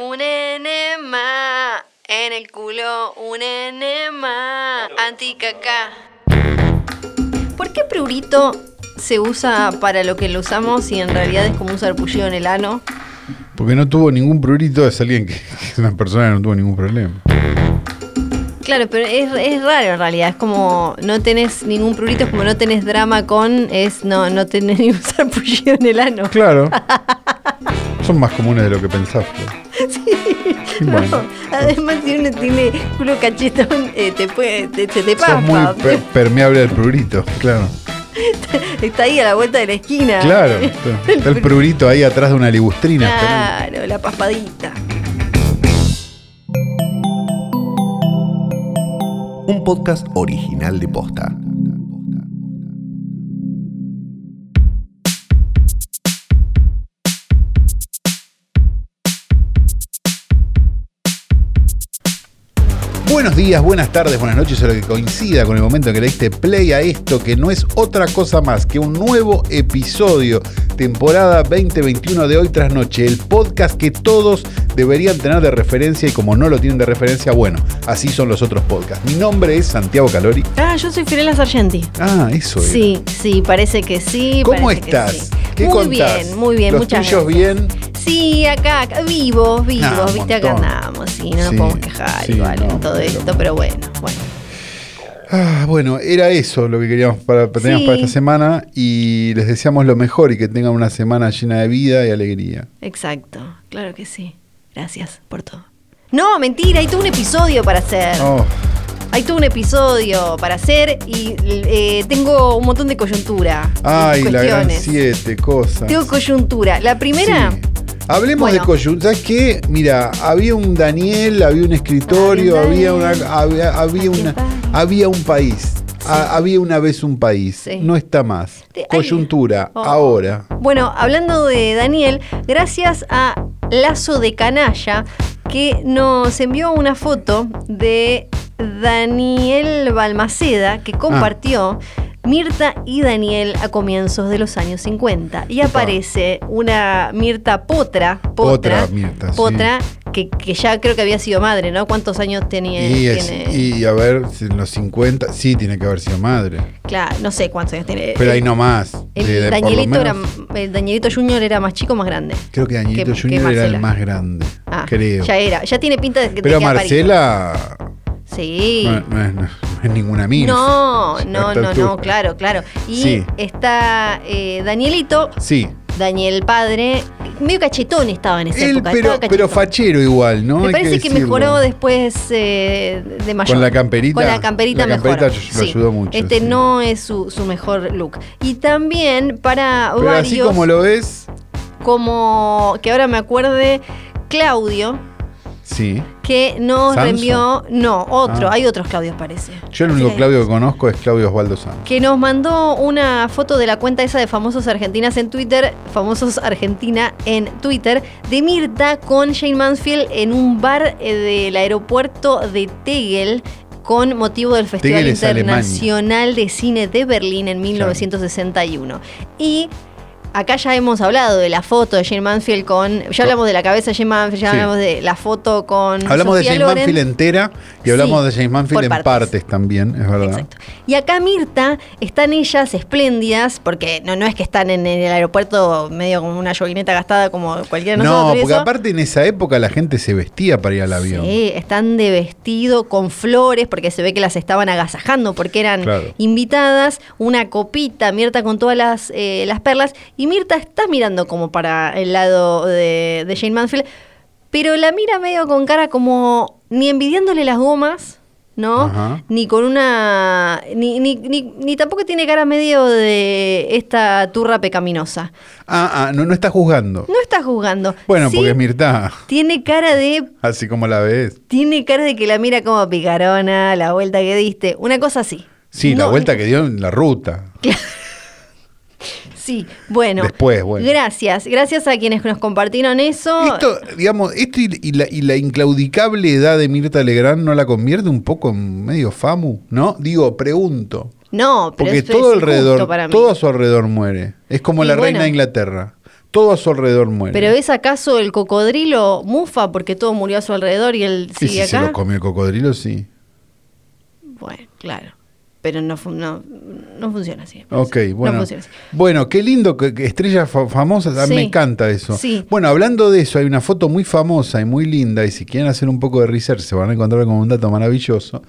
Un enema en el culo, un enema anticaca. ¿Por qué prurito se usa para lo que lo usamos y en realidad es como un sarpullido en el ano? Porque no tuvo ningún prurito, es alguien que, que es una persona que no tuvo ningún problema. Claro, pero es, es raro en realidad. Es como no tenés ningún prurito, es como no tenés drama con, es no, no tenés ningún sarpullido en el ano. Claro. Son más comunes de lo que pensás. Flor. Sí. Bueno. No, además, si uno tiene culo cachetón, eh, te puede, te, te muy pasa. per- permeable al prurito, claro. Está ahí a la vuelta de la esquina. Claro. Está, está el prurito ahí atrás de una ligustrina. esperando. Claro, la paspadita. Un podcast original de Posta. Buenos días, buenas tardes, buenas noches, a lo que coincida con el momento en que le diste play a esto, que no es otra cosa más que un nuevo episodio, temporada 2021 de Hoy Tras Noche, el podcast que todos deberían tener de referencia y como no lo tienen de referencia, bueno, así son los otros podcasts. Mi nombre es Santiago Calori. Ah, yo soy Firela Sargenti. Ah, eso es. Sí, sí, parece que sí. ¿Cómo parece que estás? sí. ¿Qué muy contás? bien, muy bien, ¿Los muchas tuyos bien? Sí, acá, acá, vivos, vivos, Ah, viste, acá andamos, sí, no nos podemos quejar sí, igual en no, todo pero- esto, pero bueno, bueno. Ah, bueno, era eso lo que queríamos para, teníamos Sí. para esta semana y les deseamos lo mejor y que tengan una semana llena de vida y alegría. Exacto, claro que sí. Gracias por todo. No, mentira, hay todo un episodio para hacer. Oh, Hay todo un episodio para hacer y eh, tengo un montón de coyuntura. ay, la gran siete cosas. Tengo coyuntura. La primera, Sí. Hablemos Bueno. de coyuntura. ¿Sabes qué? Mira, había un Daniel, había un escritorio, Había había un una, había, había Aquí una, está. había un país. Ha- había una vez un país. Sí. No está más. Coyuntura. Oh. Ahora. Bueno, hablando de Daniel, gracias a Lazo de Canalla, que nos envió una foto de Daniel Balmaceda, que compartió Mirta y Daniel a comienzos de los años 50. Y aparece una Mirta Potra, Potra, Potra, Mirta, sí. Potra que, que ya creo que había sido madre, ¿no? ¿Cuántos años tenía? Y, es- tiene? y a ver, en los 50, sí, tiene que haber sido madre. Claro, no sé cuántos años tiene. Pero ahí no más. El, De- de Danielito era, el Danielito Junior era más chico o más grande. Creo que Danielito que- que Junior era el más grande. Ah, creo. Ya era, ya tiene pinta de que Pero de. Marcela Sí. no, no es, no es ninguna mina. No, no, no, no, claro, claro. Y Sí. está eh, Danielito, Sí. Daniel padre, medio cachetón estaba en esa Él, época. pero, pero fachero igual, ¿no? Me Hay parece que, mejoró después eh, de mayor. Con la camperita. Con la camperita La mejor. camperita lo ayudó mucho, Este sí. no es su, su mejor look. Y también para Pero varios, así como lo ves, como que ahora me acuerde, Claudio, sí. Que nos ¿Sanso? reenvió. No, otro, Ah. hay otros Claudios, parece. Yo el único Sí. Claudio que conozco es Claudio Osvaldo Santos. Que nos mandó una foto de la cuenta esa de famosos argentinas en Twitter, famosos Argentina en Twitter, de Mirta con Jane Mansfield en un bar eh, del aeropuerto de Tegel con motivo del Festival Internacional de Cine de Berlín en 1961. Y acá ya hemos hablado de la foto de Jane Mansfield con. Ya hablamos de la cabeza de Jane Mansfield, ya Sí. hablamos de la foto con. Hablamos Sofía de James Loren. Manfield entera y hablamos Sí, de James Manfield en partes. partes. también, es verdad. Exacto. Y acá Mirta, están ellas espléndidas, porque no, no es que están en el aeropuerto medio como una yoguineta gastada como cualquiera de No, nosotros. y porque eso. aparte en esa época la gente se vestía para ir al avión. Sí, están de vestido con flores porque se ve que las estaban agasajando porque eran Claro. invitadas, una copita, Mirta con todas las, eh, las perlas y Mirta está mirando como para el lado de, de Jane Mansfield, pero la mira medio con cara como ni envidiándole las gomas. ¿No? Ajá. Ni con una. Ni, ni, ni, ni tampoco tiene cara medio de esta turra pecaminosa. Ah, ah, no, no está juzgando. No está juzgando. Bueno, Sí, porque es Mirta, Tiene cara de así como la ves. tiene cara de que la mira como picarona, la vuelta que diste. Una cosa así. Sí, la vuelta que dio en la ruta. Sí, bueno. Después, bueno. Gracias. Gracias a quienes nos compartieron eso. Esto, digamos, esto y, y la, y la inclaudicable edad de Mirta Legrand no la convierte un poco en medio famu, ¿no? Digo, pregunto. no, pero Porque todo es alrededor, injusto para mí. todo a su alrededor muere. Es como Y la bueno. reina de Inglaterra. Todo a su alrededor muere. Pero ¿es acaso el cocodrilo mufa porque todo murió a su alrededor y él Y sigue si se lo comió el cocodrilo, sí. Bueno, claro. Pero no, no, no funciona así. Ok, No bueno. funciona así. Bueno, qué lindo, que, que estrellas fa- famosas, a mí Sí. me encanta eso. Sí. Bueno, hablando de eso, hay una foto muy famosa y muy linda, y si quieren hacer un poco de research se van a encontrar con un dato maravilloso,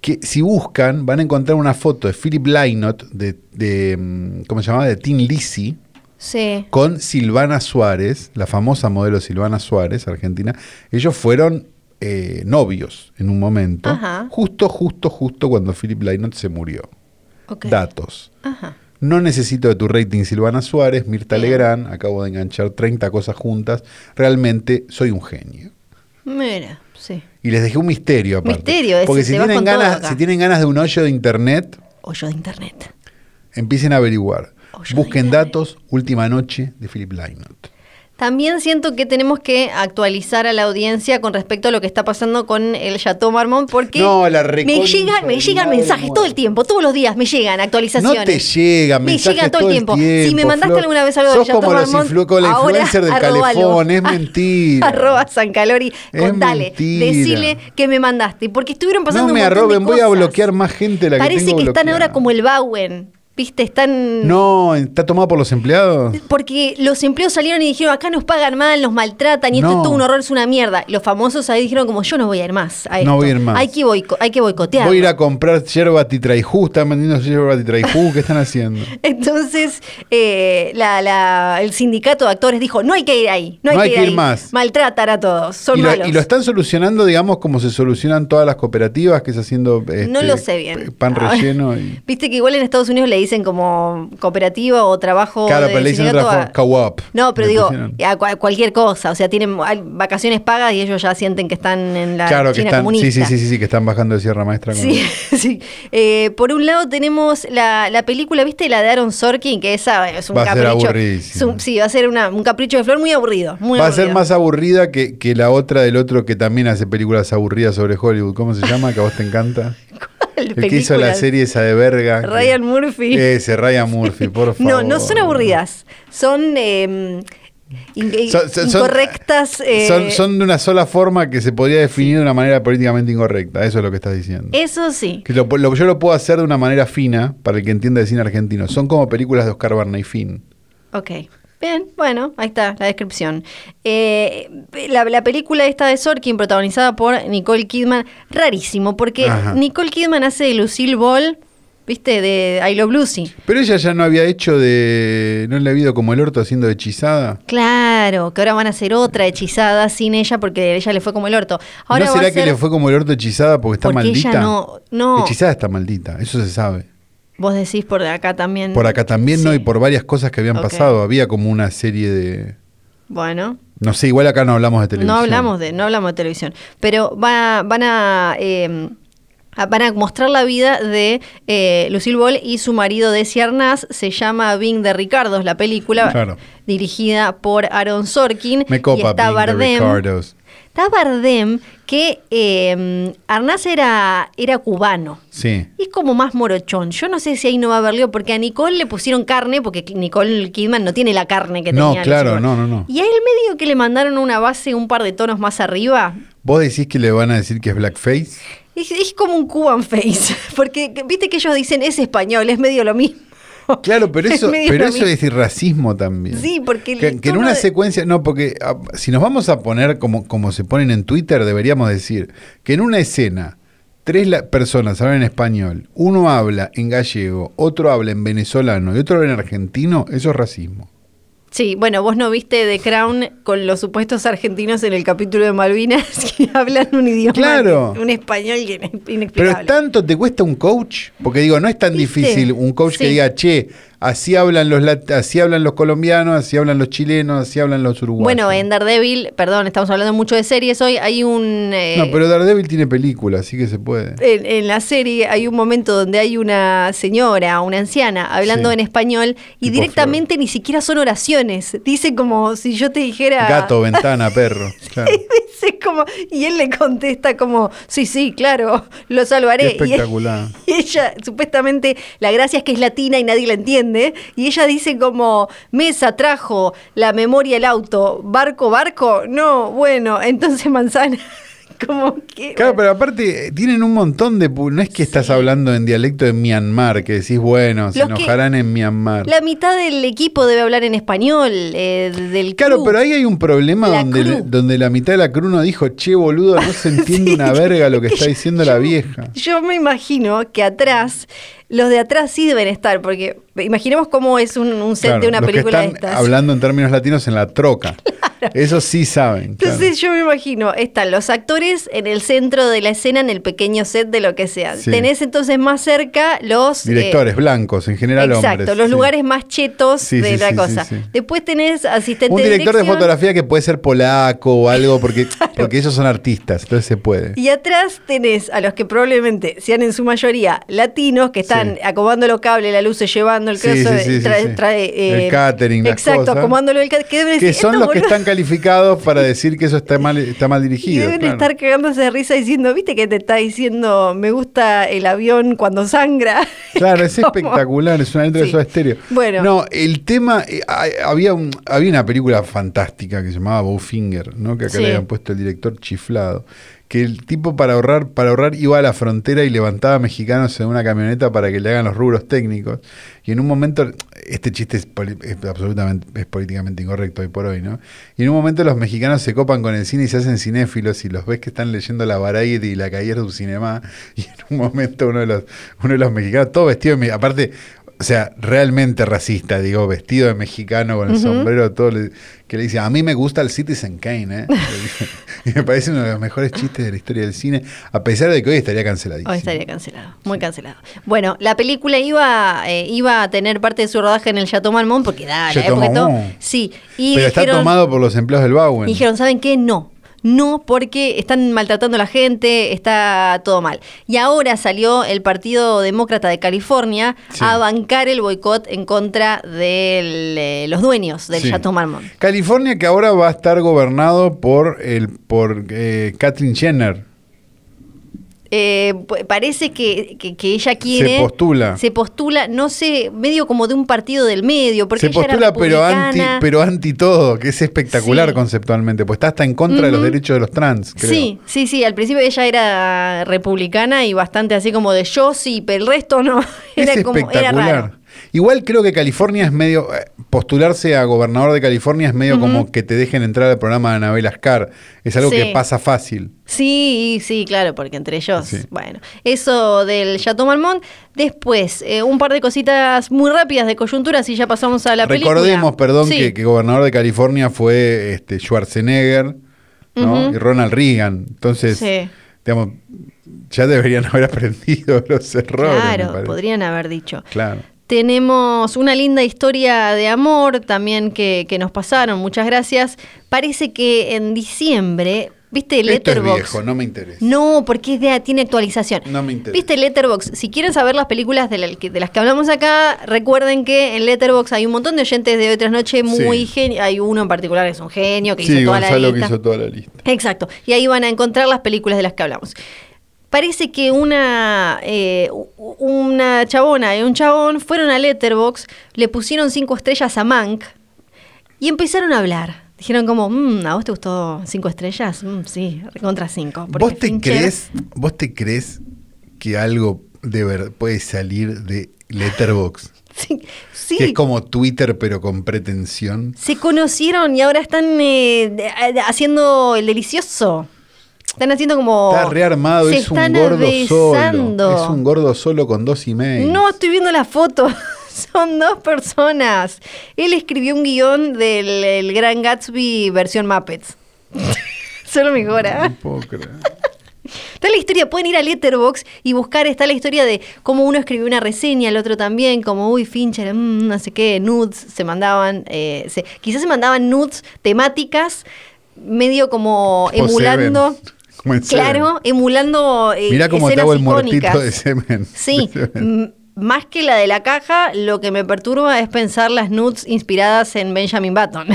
que si buscan van a encontrar una foto de Philip Lynott, de, de mm, ¿cómo se llamaba? De Tin Lizzy, Sí. con Silvana Suárez, la famosa modelo Silvana Suárez, argentina. Ellos fueron eh, novios en un momento, Ajá. justo, justo, justo cuando Philip Lynott se murió. Datos. Ajá. No necesito de tu rating Silvana Suárez, Mirta Bien. Legrand, acabo de enganchar 30 cosas juntas. Realmente soy un genio. Mira, sí. Y les dejé un misterio aparte. Misterio, ese, Porque si tienen, ganas, si tienen ganas de un hoyo de internet, Hoyo de internet. empiecen a averiguar. Busquen datos, última noche de Philip Lynott. También siento que tenemos que actualizar a la audiencia con respecto a lo que está pasando con el Chateau Marmont porque No, la me llegan, me llegan mensajes todo el tiempo, todos los días me llegan actualizaciones. No te llegan Me mensajes llegan todo el tiempo. Si me mandaste Flor. alguna vez algo Sos de Chateau como los Marmont, con la ahora influencer del calefón, es mentira. Arroba San Calori, contale, decile que me mandaste. Porque estuvieron pasando No un me de arroben, voy a bloquear más gente de la Parece que tengo que están ahora como el Bowen. ¿Viste? Están. No, ¿está tomado por los empleados? Porque los empleos salieron y dijeron, acá nos pagan mal, nos maltratan y esto es todo un horror, es una mierda. Los famosos ahí dijeron como, yo no voy a ir más a No voy a ir más. Hay que, boico- hay que boicotear. Voy a ir a comprar yerba titraijú, están vendiendo yerba titraijú, ¿qué están haciendo? Entonces, eh, la- la- el sindicato de actores dijo, no hay que ir ahí, no hay, que, ir, ahí. más. Maltratan a todos, son y, lo, malos. y lo están solucionando, digamos, como se solucionan todas las cooperativas, que es haciendo este, no lo sé bien. pan relleno. Y, Viste que igual en Estados Unidos le dicen como cooperativa o trabajo claro, de pero le dicen otra a- co-op. No, pero digo, a cualquier cosa. O sea, tienen vacaciones pagas y ellos ya sienten que están en la Claro, que China están, sí, comunista. sí, sí, sí, sí, que están bajando de Sierra Maestra. con- Sí, sí. Eh, por un lado tenemos la, la película, ¿viste? La de Aaron Sorkin, que esa es un Va a ser capricho. es un- sí, va a ser una- un capricho de flor muy aburrido. Muy Va a ser más aburrida que, que la otra del otro que también hace películas aburridas sobre Hollywood. ¿Cómo se llama? Que a vos te encanta. El que hizo la serie esa de verga. que- Ryan Murphy. Ese, Ryan Murphy, por favor. No, no son aburridas. Son eh, in- Son- son- son- incorrectas. eh, Son, son de una sola forma que se podría definir de una manera políticamente incorrecta. Eso es lo que estás diciendo. Eso sí. Que lo- lo- yo lo puedo hacer de una manera fina para el que entienda de cine argentino. Son como películas de Oscar Barney Ok. Bien, bueno, ahí está la descripción. Eh, la, la película esta de Sorkin, protagonizada por Nicole Kidman, rarísimo, porque Ajá. Nicole Kidman hace de Lucille Ball, ¿viste? De I Love Lucy. Pero ella ya no había hecho de. ¿No le ha habido como el orto haciendo hechizada? Claro, que ahora van a hacer otra hechizada sin ella porque ella le fue como el orto. Ahora ¿No será que ser- le fue como el orto hechizada porque está Porque ella maldita? no- no. Hechizada está maldita, eso se sabe. Vos decís por acá también. Por acá también no y por varias cosas que habían pasado. Había como una serie de. Bueno, No sé, igual acá no hablamos de televisión. No hablamos de, no hablamos de televisión. Pero van a, van a, eh, van a mostrar la vida de eh, Lucille Ball y su marido Desi Arnaz. Se llama Bing de Ricardos, la película, Claro. dirigida por Aaron Sorkin. Me copa y está Bing de Bardem. Ricardos. Está Bardem, que eh, Arnaz era, era cubano. Sí. Y es como más morochón. Yo no sé si ahí no va a haber lío, porque a Nicole le pusieron carne, porque Nicole Kidman no tiene la carne que No, tenía. claro, Lucille no, no, no. Y a él medio que le mandaron una base un par de tonos más arriba. ¿Vos decís que le van a decir que es blackface? Es, es como un Cuban face, porque viste que ellos dicen es español, es medio lo mismo. Claro, pero Es eso, medio pero eso es racismo también. Sí, porque Que, que en una de- secuencia, no, porque ah, si nos vamos a poner como, como se ponen en Twitter, deberíamos decir que en una escena tres la- personas hablan en español, uno habla en gallego, otro habla en venezolano y otro habla en argentino, eso es racismo. Sí, bueno, vos no viste The Crown con los supuestos argentinos en el capítulo de Malvinas que hablan un idioma, Claro. un español es Pero inexplicable. tanto te cuesta un coach, porque digo, no es tan ¿Viste? difícil un coach que diga, che, así hablan los así hablan los colombianos, así hablan los chilenos, así hablan los uruguayos. Bueno, en Daredevil, perdón, estamos hablando mucho de series hoy, hay un... eh, No, pero Daredevil tiene película, así que se puede. en, en la serie hay un momento donde hay una señora, una anciana, hablando Sí. en español y Tipo directamente ni siquiera son oraciones. Dice como si yo te dijera... Gato, ventana, perro. claro. Dice como, y él le contesta como, sí, sí, claro, lo salvaré. Qué Y- espectacular. Y, ella, supuestamente, la gracia es que es latina y nadie la entiende. Y ella dice como, mesa trajo la memoria el auto, barco, barco. No, bueno, entonces manzana. Como que. Claro, pero aparte eh, tienen un montón de... No es que estás hablando en dialecto de Myanmar, que decís, bueno, se Los enojarán en Myanmar. La mitad del equipo debe hablar en español, eh, del Claro, crew. pero ahí hay un problema La donde, le- donde la mitad de la crew no dijo, che, boludo, no se entiende Sí. una verga lo que está diciendo la vieja. Yo me imagino que atrás, los de atrás sí deben estar, porque imaginemos cómo es un, un set Claro, de una los que película de estas. hablando en términos latinos en la troca. Eso sí saben. claro. Entonces yo me imagino, están los actores en el centro de la escena, en el pequeño set de lo que sea. Sí. Tenés entonces más cerca los... eh, Directores blancos, en general Exacto, hombres. los sí. lugares más chetos Sí, de la cosa. Después tenés asistente Un director de fotografía que puede ser polaco o algo, porque, porque ellos son artistas, entonces se puede. Y atrás tenés a los que probablemente sean en su mayoría latinos, que están Sí. acomodando los cables, la luz, llevando el coso, sí, trae, eh, El catering, las Exacto, cosas. acomodándolo el catering. Que, decir, son "Estos los que están calificados para decir que eso está mal, está mal Y dirigido. deben claro. estar cagándose de risa diciendo, ¿viste que te está diciendo, me gusta el avión cuando sangra? Claro, es espectacular, es una letra de Soda Estéreo. Bueno. No, el tema, eh, había, un- había una película fantástica que se llamaba Bowfinger, ¿no? Que acá le habían puesto el director chiflado. Que el tipo para ahorrar, para ahorrar iba a la frontera y levantaba mexicanos en una camioneta para que le hagan los rubros técnicos. Y en un momento, este chiste es, absolutamente, es políticamente incorrecto hoy por hoy, ¿no? Y en un momento los mexicanos se copan con el cine y se hacen cinéfilos y los ves que están leyendo la Variety y la Cahiers du Cinema. Y en un momento uno de los, uno de los mexicanos, todo vestido aparte, o sea, realmente racista, digo, vestido de mexicano con el sombrero, todo le- que le dice, a mí me gusta el Citizen Kane, ¿eh? Y me parece uno de los mejores chistes de la historia del cine, a pesar de que hoy estaría canceladísimo. Hoy estaría cancelado, muy cancelado. Bueno, la película iba, eh, iba a tener parte de su rodaje en el Chateau Marmont, porque da, la época todo. Sí, y Pero está tomado por los empleados del Bowen. Dijeron, ¿saben qué? No. No, porque están maltratando a la gente, está todo mal. Y ahora salió el Partido Demócrata de California Sí. a bancar el boicot en contra de los dueños del Sí. Chateau Marmont. California que ahora va a estar gobernado por el por eh, Kathleen Jenner. Eh, parece que, que- que ella quiere. Se postula. Se postula, no sé, medio como de un partido del medio. Porque Se ella era postula pero anti, pero anti todo, que es espectacular Sí. conceptualmente, pues está hasta en contra de los derechos de los trans, creo. Sí, sí, sí. Al principio ella era republicana y bastante así como de yo sí, pero el resto no. Es Era como, era espectacular. raro. Igual creo que California es medio. eh, Postularse a gobernador de California es medio como que te dejen entrar al programa de Anabel Ascar. Es algo Sí. que pasa fácil. Sí, sí, claro, porque entre ellos, Sí. bueno, eso del Chateau Marmont. Después, eh, un par de cositas muy rápidas de coyuntura, si ya pasamos a la película. Recordemos, perdón, Sí. que, que gobernador de California fue este, Schwarzenegger ¿no? Y Ronald Reagan. Entonces, digamos, ya deberían haber aprendido los errores. Claro, podrían haber dicho. Claro. Tenemos una linda historia de amor también que, que nos pasaron, muchas gracias. Parece que en diciembre, ¿viste Esto es Letterboxd? viejo, no me interesa. No, porque es de- tiene actualización. No me interesa. ¿Viste Letterbox? Si quieren saber las películas de, la- que- de las que hablamos acá, recuerden que en Letterbox hay un montón de oyentes de hoy tras noche muy Sí. genio. Hay uno en particular que es un genio, que Sí, hizo toda Gonzalo la que lista. hizo toda la lista. Exacto. Y ahí van a encontrar las películas de las que hablamos. Parece que una, eh, una chabona y un chabón fueron a Letterbox, le pusieron cinco estrellas a Mank y empezaron a hablar. Dijeron como, "Mm, ¿a vos te gustó cinco estrellas? Mm, sí, contra cinco. ¿Vos te Fincher- crees, vos te crees que algo de verdad puede salir de Letterboxd? Sí, sí. Que es como Twitter pero con pretensión. Se conocieron y ahora están eh, haciendo el delicioso. Están haciendo como... Está rearmado, se es un gordo besando. solo. Es un gordo solo con dos emails. No, estoy viendo la foto. Son dos personas. Él escribió un guion del el Gran Gatsby versión Muppets. Solo mejora. No puedo creer. Está la historia, pueden ir a Letterbox y buscar, está la historia de cómo uno escribió una reseña, el otro también, como, uy, Fincher, mm, no sé qué, nudes, se mandaban, eh, se- quizás se mandaban nudes temáticas, medio como emulando, Seven, claro, emulando eh, Mirá cómo te hago el muertito de semen. Sí, De semen. m- más que la de la caja, lo que me perturba es pensar las nudes inspiradas en Benjamin Button.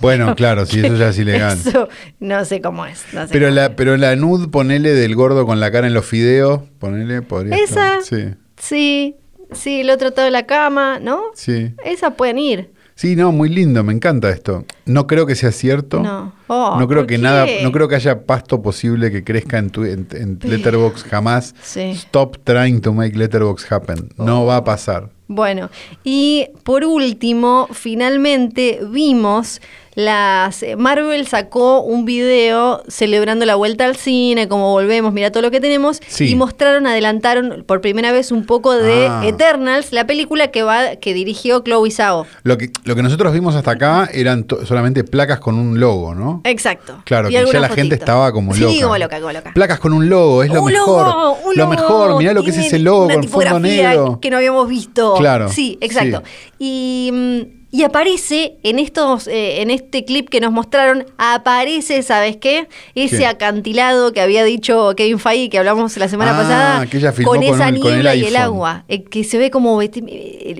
Bueno, claro, sí, eso ya es ilegal. Eso no sé cómo es. no sé Pero cómo la, pero la nud, ponele del gordo con la cara en los fideos, ponele, podría Esa, estar. Sí, Sí, sí, el otro todo de la cama, ¿no? sí. Esa pueden ir. Sí, no, muy lindo, me encanta esto. No creo que sea cierto. No. Oh, no creo ¿por que qué? nada, no creo que haya pasto posible que crezca en, tu, en, en Letterboxd jamás. Sí. Stop trying to make Letterboxd happen. No va a pasar. Bueno, y por último, finalmente vimos las eh, Marvel sacó un video celebrando la vuelta al cine, como volvemos, mira todo lo que tenemos Sí. y mostraron, adelantaron por primera vez un poco de Ah. Eternals, la película que va que dirigió Chloe Zhao. Lo que, lo que nosotros vimos hasta acá eran solamente placas con un logo, ¿no? Exacto. Claro, Y que ya la gente estaba como loca. Sí, como loca, como loca. Placas con un logo, es lo Un mejor. logo, un lo logo, mejor, mirá lo que es ese logo en fondo negro. Que no habíamos visto. Claro, Sí, exacto. sí. Y, mm, y aparece en estos, eh, en este clip que nos mostraron, aparece, ¿sabes qué? Ese ¿Qué? acantilado que había dicho Kevin Feige, que hablamos la semana Ah, pasada, que ella filmó con con esa con el niebla y el agua, eh, que se ve como, eh,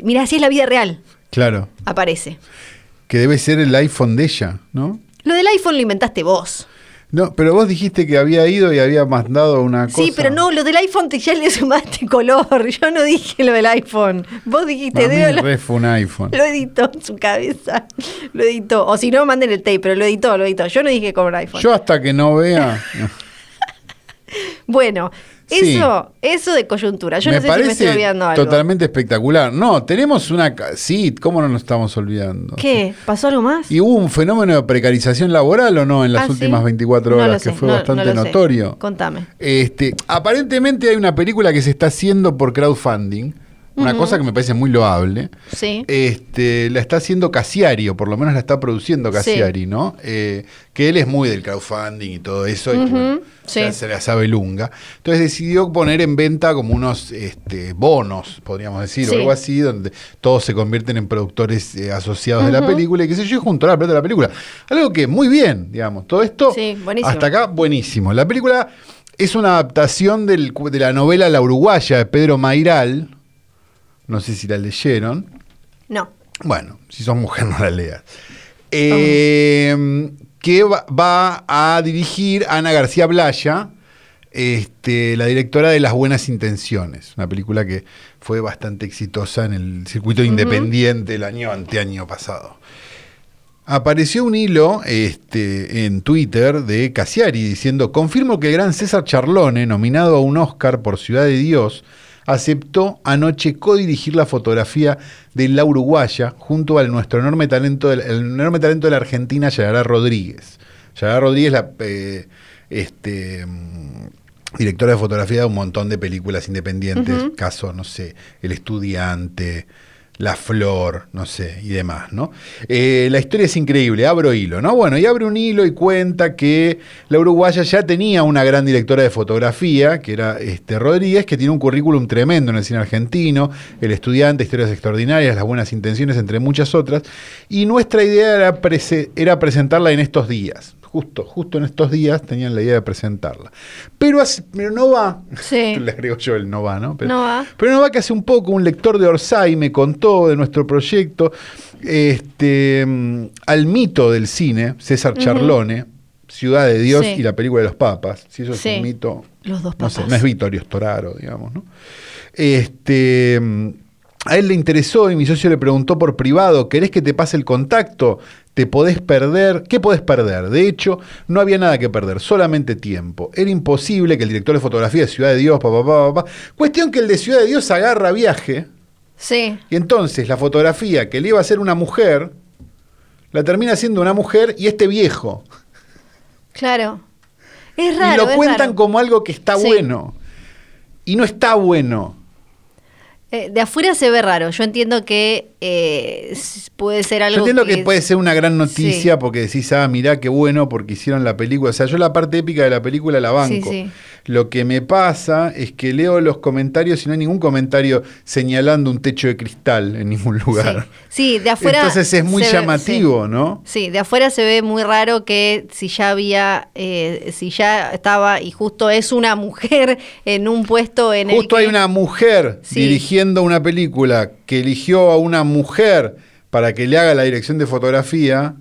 mira, así es la vida real. Claro. Aparece. Que debe ser el iPhone de ella, ¿no? Lo del iPhone lo inventaste vos. No, pero vos dijiste que había ido y había mandado una cosa. Sí, pero no, lo del iPhone te ya le sumaste color. Yo no dije lo del iPhone. Vos dijiste, mí re fue un iPhone. Lo editó en su cabeza. Lo editó. O si no, manden el tape, pero lo editó, lo editó. Yo no dije con un iPhone. Yo hasta que no vea. Bueno, Sí. eso, eso de coyuntura. Yo me no sé parece si me estoy olvidando algo. totalmente espectacular. No, tenemos una. Sí, ¿cómo no nos estamos olvidando? ¿Qué? ¿Pasó algo más? ¿Y hubo un fenómeno de precarización laboral o no en las Ah, ¿sí? últimas 24 No lo horas que sé, fue no- bastante sé. notorio? Contame. Este, aparentemente hay una película que se está haciendo por crowdfunding, una cosa que me parece muy loable. Sí. Este, la está haciendo Casiari, o por lo menos la está produciendo Casiari, ¿no? Eh, que él es muy del crowdfunding y todo eso, y bueno, sí. se la sabe lunga. Entonces decidió poner en venta como unos este, bonos, podríamos decir, o algo así, donde todos se convierten en productores eh, asociados de la película y qué sé yo, junto a la plata de la película. Algo que muy bien, digamos, todo esto hasta acá buenísimo. La película es una adaptación del de la novela La Uruguaya de Pedro Mairal. No sé si la leyeron. No. Bueno, si sos mujer no la leas. Eh, que va, va a dirigir Ana García Blaya, este, la directora de Las Buenas Intenciones, una película que fue bastante exitosa en el circuito independiente el año anteaño pasado. Apareció un hilo este, en Twitter de Casiari diciendo, confirmo que el gran César Charlone, nominado a un Oscar por Ciudad de Dios, aceptó anoche codirigir la fotografía de La Uruguaya junto al nuestro enorme talento, del- el enorme talento de la Argentina, Yayara Rodríguez. Yayara Rodríguez, la eh, este, mm, directora de fotografía de un montón de películas independientes, caso, no sé, El Estudiante, La Flor, no sé, y demás, ¿no? Eh, la historia es increíble, abro hilo, ¿no? Bueno, y abre un hilo y cuenta que la uruguaya ya tenía una gran directora de fotografía, que era este, Rodríguez, que tiene un currículum tremendo en el cine argentino, El Estudiante, Historias Extraordinarias, Las Buenas Intenciones, entre muchas otras, y nuestra idea era, era presentarla en estos días. Justo, justo en estos días tenían la idea de presentarla. Pero, hace- pero no va. Sí. Le agrego yo el no va, ¿no? Pero, No va. pero no va que hace un poco un lector de Orsay me contó de nuestro proyecto este, mm, al mito del cine, César Charlone, Ciudad de Dios Sí. y la película de los papas. Si eso es un mito, Los dos no sé, papas. no es Vittorio Storaro, digamos, ¿no? Este, mm, a él le interesó y mi socio le preguntó por privado, ¿querés que te pase el contacto? ¿Te podés perder? ¿Qué podés perder? De hecho, no había nada que perder, solamente tiempo. Era imposible que el director de fotografía de Ciudad de Dios, papá, papá, papá. Cuestión que el de Ciudad de Dios agarra viaje Sí. y entonces la fotografía que le iba a hacer una mujer, la termina siendo una mujer y este viejo. Claro. Es y raro. lo es cuentan raro. como algo que está Sí. bueno. Y no está bueno. Eh, de afuera se ve raro. Yo entiendo que eh, puede ser algo. Yo entiendo que, puede ser una gran noticia Sí. porque decís, ah, mirá qué bueno porque hicieron la película. O sea, yo la parte épica de la película la banco. Sí, sí. Lo que me pasa es que leo los comentarios y no hay ningún comentario señalando un techo de cristal en ningún lugar. Sí, de afuera. Entonces es muy ve- llamativo, ¿no? Sí, de afuera se ve muy raro que si ya había, eh, si ya estaba y justo es una mujer en un puesto en el Justo que- hay una mujer Sí. Una película que eligió a una mujer para que le haga la dirección de fotografía.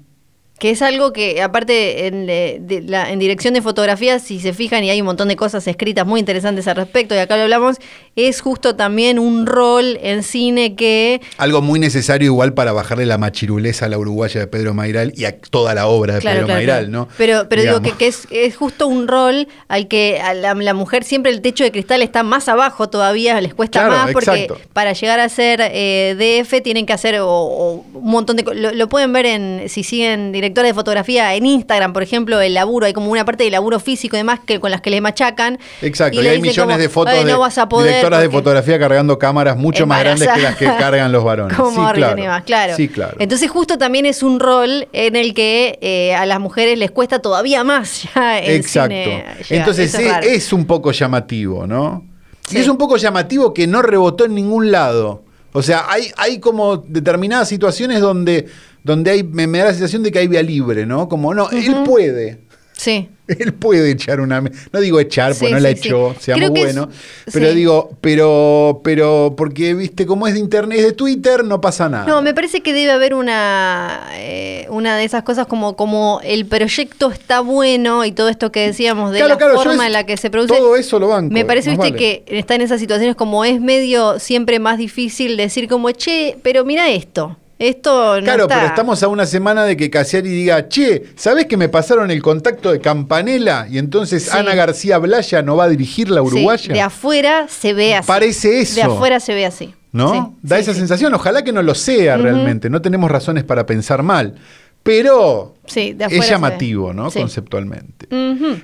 Que es algo que, aparte, en, eh, de la- en dirección de fotografía, si se fijan, y hay un montón de cosas escritas muy interesantes al respecto, y acá lo hablamos, es justo también un rol en cine que Algo muy necesario igual para bajarle la machiruleza a la uruguaya de Pedro Mairal y a toda la obra de Claro, Pedro claro, Mairal, claro. ¿no? Pero, pero digo que, que es, es justo un rol al que a la, la mujer siempre el techo de cristal está más abajo todavía, les cuesta más porque exacto. para llegar a ser eh, DF tienen que hacer o- o un montón de lo, lo pueden ver en si siguen directores de fotografía en Instagram, por ejemplo, el laburo, hay como una parte de laburo físico y demás que con las que le machacan. Exacto, y, hay millones como, de fotos "Ay, de no vas a poder directoras de fotografía cargando cámaras mucho más grandes que las que cargan los varones. Como sí, claro. Sí, claro. Entonces justo también es un rol en el que eh, a las mujeres les cuesta todavía más ya el Exacto. cine. Entonces Eso es, un poco llamativo, ¿no? Sí. Y es un poco llamativo que no rebotó en ningún lado. O sea, hay, hay como determinadas situaciones donde, donde hay, me, me da la sensación de que hay vía libre, ¿no? Como, no, él puede. Sí. Él puede echar una. No digo echar, porque Sí, no la sí, sí. echó, seamos es- buenos. Pero sí. digo, pero, pero, porque, viste, como es de internet, es de Twitter, no pasa nada. No, me parece que debe haber una, eh, una de esas cosas como, como el proyecto está bueno y todo esto que decíamos de Claro, la claro, forma es- en la que se produce. todo eso lo banco, Me parece, viste, vale. que está en esas situaciones como es medio siempre más difícil decir como, che, pero mira esto. Esto no Claro, está. pero estamos a una semana de que Casiari diga, che, ¿sabés que me pasaron el contacto de Campanella? Y entonces Sí. Ana García Blaya no va a dirigir la Sí, uruguaya. de afuera se ve así. Parece eso. De afuera se ve así. ¿No? Sí, da sí, esa sí. sensación. Ojalá que no lo sea realmente. No tenemos razones para pensar mal. Pero Sí, es llamativo, ¿no? Sí. Conceptualmente.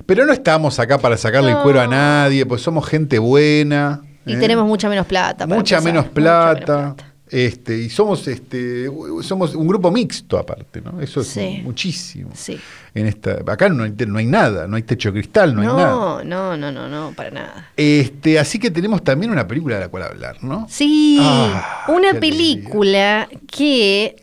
Pero no estamos acá para sacarle el cuero a nadie, pues somos gente buena. Y ¿eh? tenemos mucha menos plata. mucha empezar, menos mucha plata. menos plata. Este, y somos este somos un grupo mixto aparte, ¿no? Eso es Sí. muchísimo. Sí. En esta, acá no hay, no hay nada, no hay techo de cristal, no, hay nada. No, no, no, no, no, para nada. Este, así que tenemos también una película de la cual hablar, ¿no? Sí, Ah, una película que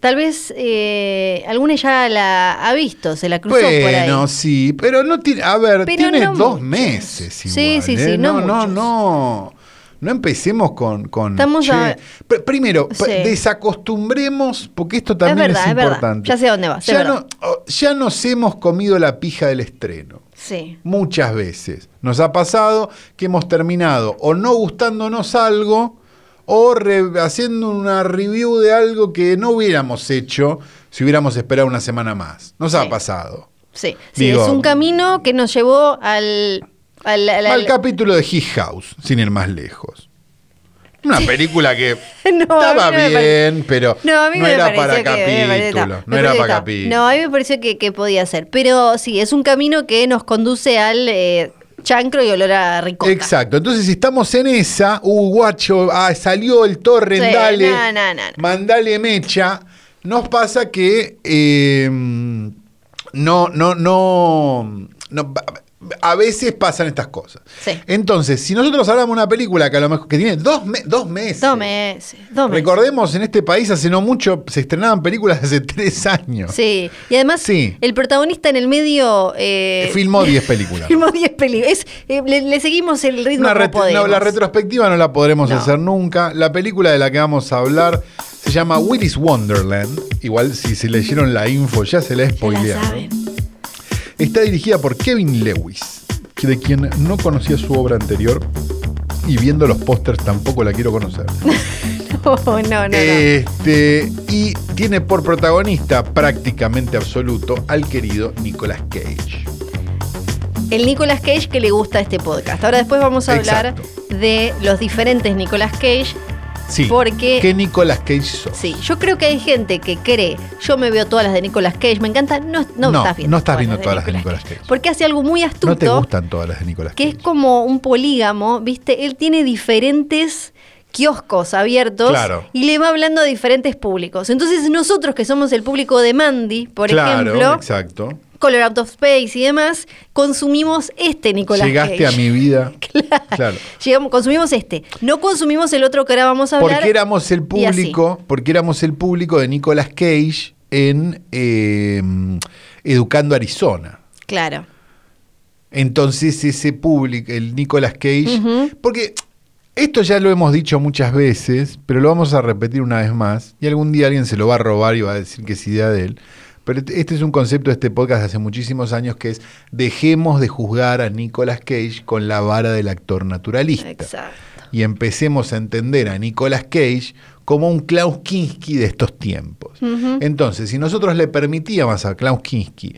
tal vez eh, alguna ya la ha visto, se la cruzó por ahí. Bueno, sí, pero no tiene, a ver, Pero tiene no dos muchos. meses Sí, igual, sí, ¿eh? sí, no no, no, muchos. no. No empecemos con. con Estamos che. a- primero, Sí. desacostumbremos, porque esto también es, verdad, es verdad. importante. Ya sé dónde vas, es Ya, no- oh, ya nos hemos comido la pija del estreno. Sí. Muchas veces. Nos ha pasado que hemos terminado o no gustándonos algo o re- haciendo una review de algo que no hubiéramos hecho si hubiéramos esperado una semana más. Nos ha pasado. Sí, sí Digo- es un camino que nos llevó al... al, al- Al al- capítulo de His House, sin ir más lejos. Una película que No, estaba no bien, pero No, era para capítulo. No era para capítulo. No, a mí me pareció que, que podía ser. Pero sí, es un camino que nos conduce al eh, chancro y olor a ricota. Exacto, entonces si estamos en esa, uh, guacho, ah, salió el torre, Sí, dale, mandale mecha, nos pasa que eh, no, no, no, no, a veces pasan estas cosas. Sí. Entonces, si nosotros hablamos de una película que a lo mejor que tiene dos, me- dos meses. Dos meses. Dos meses. Recordemos, en este país hace no mucho se estrenaban películas hace tres años. Sí, y además Sí. el protagonista en el medio... Eh, Filmó 10 películas. filmó 10 películas. Eh, le, le seguimos el ritmo Una como no, la retrospectiva no la podremos No. hacer nunca. La película de la que vamos a hablar se llama Willy's Wonderland. Igual si se leyeron la info ya se la he Está dirigida por Kevin Lewis, de quien no conocía su obra anterior y viendo los pósters tampoco la quiero conocer. No, no, no. no. Este, y tiene por protagonista prácticamente absoluto al querido Nicolas Cage. El Nicolas Cage que le gusta este podcast. Ahora después vamos a hablar Exacto. de los diferentes Nicolas Cage. Sí. Porque- ¿Qué Nicolas Cage sos? Sí, yo creo que hay gente que cree, yo me veo todas las de Nicolas Cage, me encanta, no, no, No, estás viendo. no estás viendo todas las de Nicolas Cage. Porque hace algo muy astuto, No te gustan todas las de Nicolas que Cage. es como un polígamo, ¿viste? Él tiene diferentes kioscos abiertos Claro. y le va hablando a diferentes públicos. Entonces nosotros que somos el público de Mandy, por claro, ejemplo, exacto. Color Out of Space y demás, consumimos este Nicolas Llegaste Cage. a mi vida. Claro. Claro. Llegamos, consumimos este. No consumimos el otro que ahora vamos a hablar. Porque éramos el público, porque éramos el público de Nicolas Cage en eh, Educando Arizona. Claro. Entonces ese público, el Nicolas Cage, porque esto ya lo hemos dicho muchas veces, pero lo vamos a repetir una vez más, y algún día alguien se lo va a robar y va a decir que es idea de él. Pero este- este es un concepto de este podcast de hace muchísimos años que es dejemos de juzgar a Nicolas Cage con la vara del actor naturalista. Exacto. Y empecemos a entender a Nicolas Cage como un Klaus Kinski de estos tiempos. Entonces, si nosotros le permitíamos a Klaus Kinski,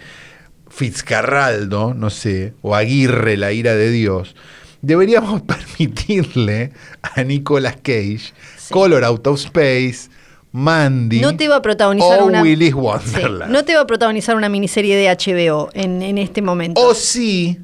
Fitzcarraldo, no sé, o Aguirre, la ira de Dios, deberíamos permitirle a Nicolas Cage Color Out of Space, Mandy No te va a protagonizar o una. Willy's Sí, Wonderland. no te va a protagonizar una miniserie de HBO en, en este momento. O sí,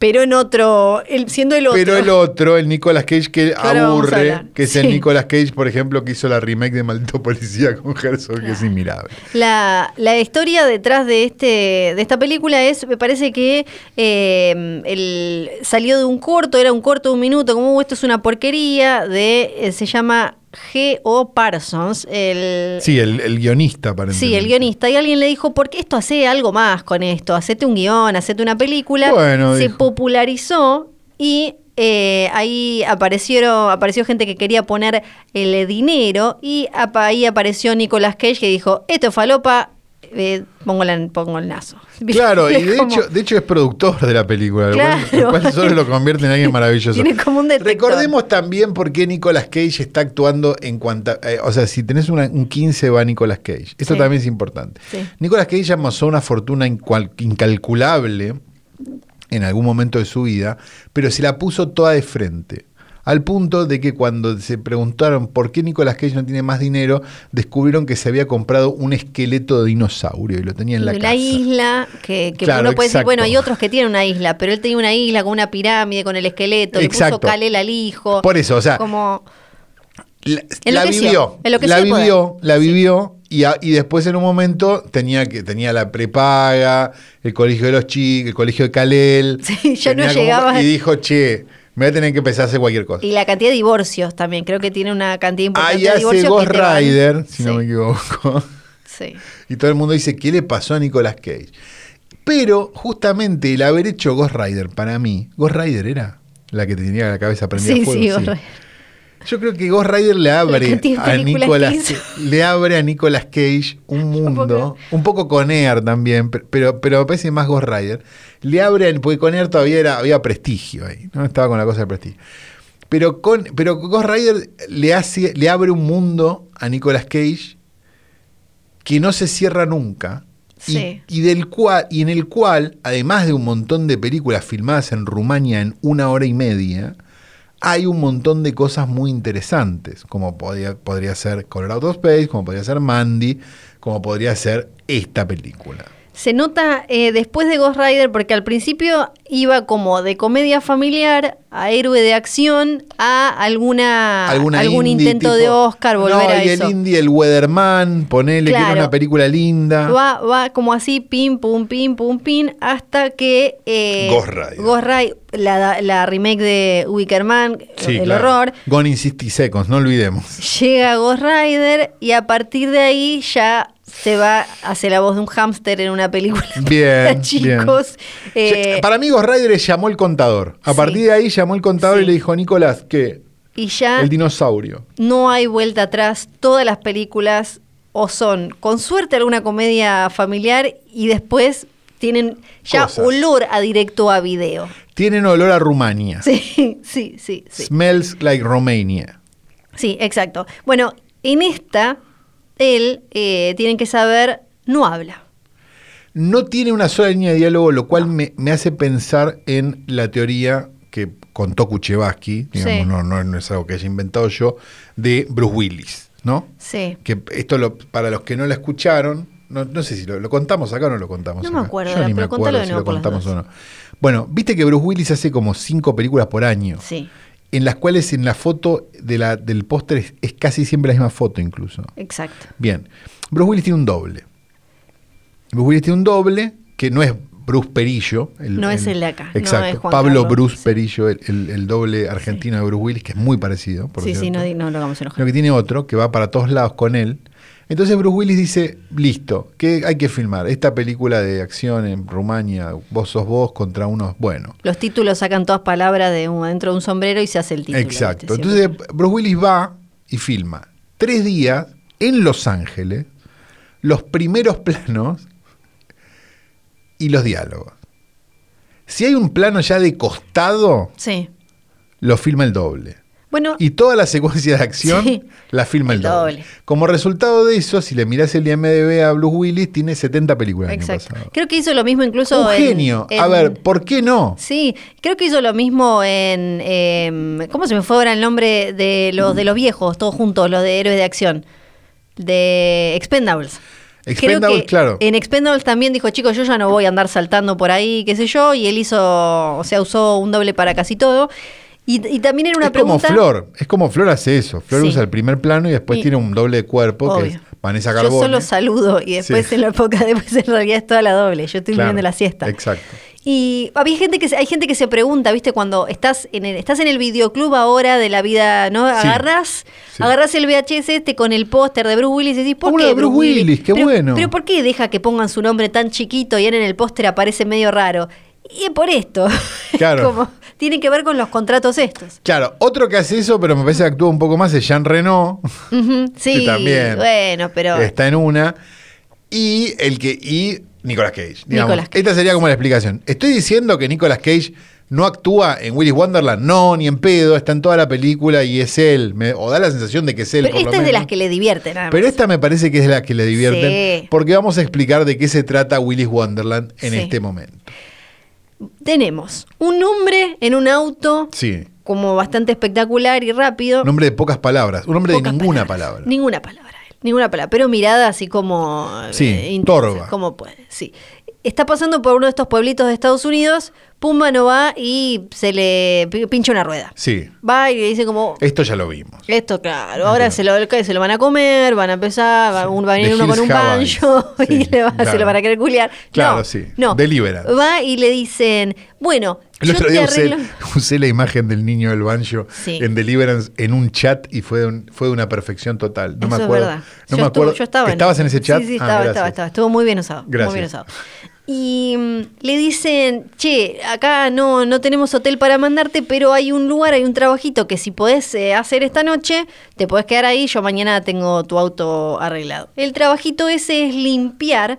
pero en otro. el- siendo el otro. pero el otro, el Nicolas Cage que ahora aburre, que es Sí. el Nicolas Cage, por ejemplo, que hizo la remake de Maldito Policía con Herzog, que es inmirable. La, la historia detrás de este de esta película es, me parece que eh, el, salió de un corto, era un corto de un minuto, como "Uh, esto es una porquería, de eh, se llama G.O. Parsons, el, Sí, el, el guionista, aparentemente. Sí, el guionista. Y alguien le dijo, ¿por qué esto hace algo más con esto? Hacete un guion, hacete una película. Bueno, Se dijo. popularizó y eh, ahí aparecieron, apareció gente que quería poner el dinero y apa- ahí apareció Nicolas Cage que dijo, esto es falopa, eh, pongo, la- pongo el nazo. Claro, y de Como- hecho, de hecho es productor de la película, lo cual- Claro. lo cual solo lo convierte en alguien maravilloso. Tiene como un detector. Recordemos también por qué Nicolas Cage está actuando en cuanto... eh, o sea, si tenés una- un 15 va Nicolas Cage. Esto Sí. también es importante. Sí. Nicolas Cage amasó una fortuna incual- incalculable en algún momento de su vida, pero se la puso toda de frente. Al punto de que cuando se preguntaron por qué Nicolas Cage no tiene más dinero, descubrieron que se había comprado un esqueleto de dinosaurio y lo tenía en la casa. una isla que, que Claro, uno puede decir, bueno, hay otros que tienen una isla, pero él tenía una isla con una pirámide, con el esqueleto, le Exacto. puso Kalel al hijo. Por eso, o sea, como La, la vivió, la vivió, la vivió y, a- y después en un momento tenía que tenía la prepaga, el colegio de los chicos, el colegio de Calel. Sí, ya no como- llegaba. Y dijo, che, me voy a tener que empezar a hacer cualquier cosa. Y la cantidad de divorcios también, creo que tiene una cantidad importante Ahí de hace divorcios. Ghost van- Rider, si no me equivoco. sí. Y todo el mundo dice, ¿qué le pasó a Nicolas Cage? Pero justamente el haber hecho Ghost Rider para mí, Ghost Rider era la que tenía la cabeza prendida Sí, a fuego. sí, Ghost Rider. Yo creo que Ghost Rider le abre a Nicolas le abre a Nicolas Cage un mundo, un poco con Air también, per- pero pero me parece más Ghost Rider. Le abre porque con Air todavía era, había prestigio ahí, no estaba con la cosa de prestigio. Pero con pero Ghost Rider le hace le abre un mundo a Nicolas Cage que no se cierra nunca. y- Sí. Y, del cual, y en el cual, además de un montón de películas filmadas en Rumania en una hora y media, hay un montón de cosas muy interesantes, como podría, podría ser Color Out of Space, como podría ser Mandy, como podría ser esta película. Se nota eh, después de Ghost Rider, porque al principio iba como de comedia familiar a héroe de acción a alguna, Alguna algún indie intento tipo- de Oscar volver no, a y eso. el indie, el Weatherman, ponele que era una película linda. Va, va como así, pim, pum, pim, pum, pim, hasta que... eh, Ghost Rider. Ghost Rider, la, la remake de Wickerman, Sí, el claro. horror, Gone in 60 Seconds, no olvidemos. llega Ghost Rider y a partir de ahí ya se va, hace la voz de un hámster en una película Bien, para chicos. bien. Eh, Para mí Ghost Rider llamó el contador. A Sí. partir de ahí llamó el contador Sí. y le dijo, Nicolás, ¿qué? y ya El dinosaurio. no hay vuelta atrás. Todas las películas o son, con suerte, alguna comedia familiar y después tienen ya Cosas. olor a directo a video. Tienen olor a Rumania. Sí, sí, sí, sí. Smells like Romania. Sí, exacto. Bueno, en esta, él, eh, tienen que saber, no habla. No tiene una sola línea de diálogo, lo cual me, me hace pensar en la teoría que contó Kuchevaski, digamos, Sí. no, no, no es algo que haya inventado yo, de Bruce Willis, ¿no? Sí. Que esto, lo, para los que no la escucharon, no, no sé si lo, lo contamos acá o no lo contamos No acá. me acuerdo, Yo ni pero me acuerdo de si lo contamos o no. Bueno, viste que Bruce Willis hace como cinco películas por año. Sí, En las cuales en la foto de la, del póster es, es casi siempre la misma foto incluso. exacto. Bien, Bruce Willis tiene un doble. Bruce Willis tiene un doble que no es Bruce Perillo. No es el de acá, no Exacto, es Juan Pablo Carlos, Bruce sí. Perillo, el, el- el doble argentino de Bruce Willis, que es muy parecido. Por sí, sí, no, no lo hagamos enojar. Sino que tiene otro que va para todos lados con él. Entonces Bruce Willis dice, listo, que hay que filmar esta película de acción en Rumania, vos sos vos contra unos, bueno, Los títulos sacan todas palabras de un, dentro de un sombrero y se hace el título. Exacto. ¿viste? Entonces. Bruce Willis va y filma tres días en Los Ángeles los primeros planos y los diálogos. Si hay un plano ya de costado, Sí. lo filma el doble. Bueno, Y toda la secuencia de acción Sí. la filma el, doble. doble. Como resultado de eso, si le mirás el IMDB a Bruce Willis, tiene 70 películas año exacto. Creo que hizo lo mismo incluso Un en- genio. A ver, ¿por qué no? Sí, creo que hizo lo mismo en. em, ¿Cómo se me fue ahora el nombre de los de los viejos, todos juntos, los de héroes de acción? De Expendables. Creo Expendables, que claro. En Expendables también dijo, chicos, yo ya no voy a andar saltando por ahí, qué sé yo, y él hizo, o sea, usó un doble para casi todo. Y, y también era una es como. Flor, es como Flor hace eso. Flor Sí. usa el primer plano y después Y- tiene un doble de cuerpo, que es Vanessa Yo Carbone. solo saludo y después Sí. en la época después en realidad es toda la doble. Yo estoy Claro, viviendo la siesta. Exacto. Y había gente que se- hay gente que se pregunta, ¿viste? Cuando estás en el, estás en el videoclub ahora de la vida, ¿no? Sí. Agarrás, Sí. agarrás el VHS este con el póster de Bruce Willis y decís, ¿por Uno qué de Bruce Willis, qué pero, bueno. Pero ¿por qué deja que pongan su nombre tan chiquito y en el póster aparece medio raro? Y es por esto. Claro. Como, tiene que ver con los contratos estos. Claro, otro que hace eso, pero me parece que actúa un poco más, es Jean Reno. Ujú, Sí, también bueno, pero... Está en una. Y el que. Y Nicolas Cage. digamos. Nicolas Cage. Esta sería como la explicación. ¿Estoy diciendo que Nicolas Cage no actúa en Willis Wonderland? No, ni en pedo. Está en toda la película y es él. Me- o da la sensación de que es él. pero por lo esta es de las que le divierten. Pero esta me parece que es de las que le divierten. Sí. Porque vamos a explicar de qué se trata Willis Wonderland en Sí. este momento. Tenemos un hombre en un auto Sí. como bastante espectacular y rápido. Un hombre de pocas palabras. Un hombre de ninguna palabras. palabra. Ninguna palabra. Ninguna palabra. Pero mirada así como. Sí, intensa, torva. Como puede, sí. Está pasando por uno de estos pueblitos de Estados Unidos. Pumba no va y se le pi- pincha una rueda. Sí. Va y le dice como. Esto ya lo vimos. Esto, claro, ahora se lo, se lo van a comer, van a empezar, va, a venir The uno con un banjo y le va, se claro. lo van a querer culiar. Claro, no, sí. No. Deliverance. Va y le dicen, bueno, El yo otro día usé, la imagen del niño del banjo Sí. en Deliverance en un chat y fue, de un- fue de una perfección total. No Eso me es acuerdo. verdad. No Yo me acuerdo. yo estaba ¿Estabas en ese chat? Sí, sí, Ah, estaba, estaba, estaba. Estuvo muy bien usado. Gracias. Muy bien usado. Y mm, le dicen, che, acá no, no tenemos hotel para mandarte, pero hay un lugar, hay un trabajito que si podés eh, hacer esta noche, te podés quedar ahí, yo mañana tengo tu auto arreglado. El trabajito ese es limpiar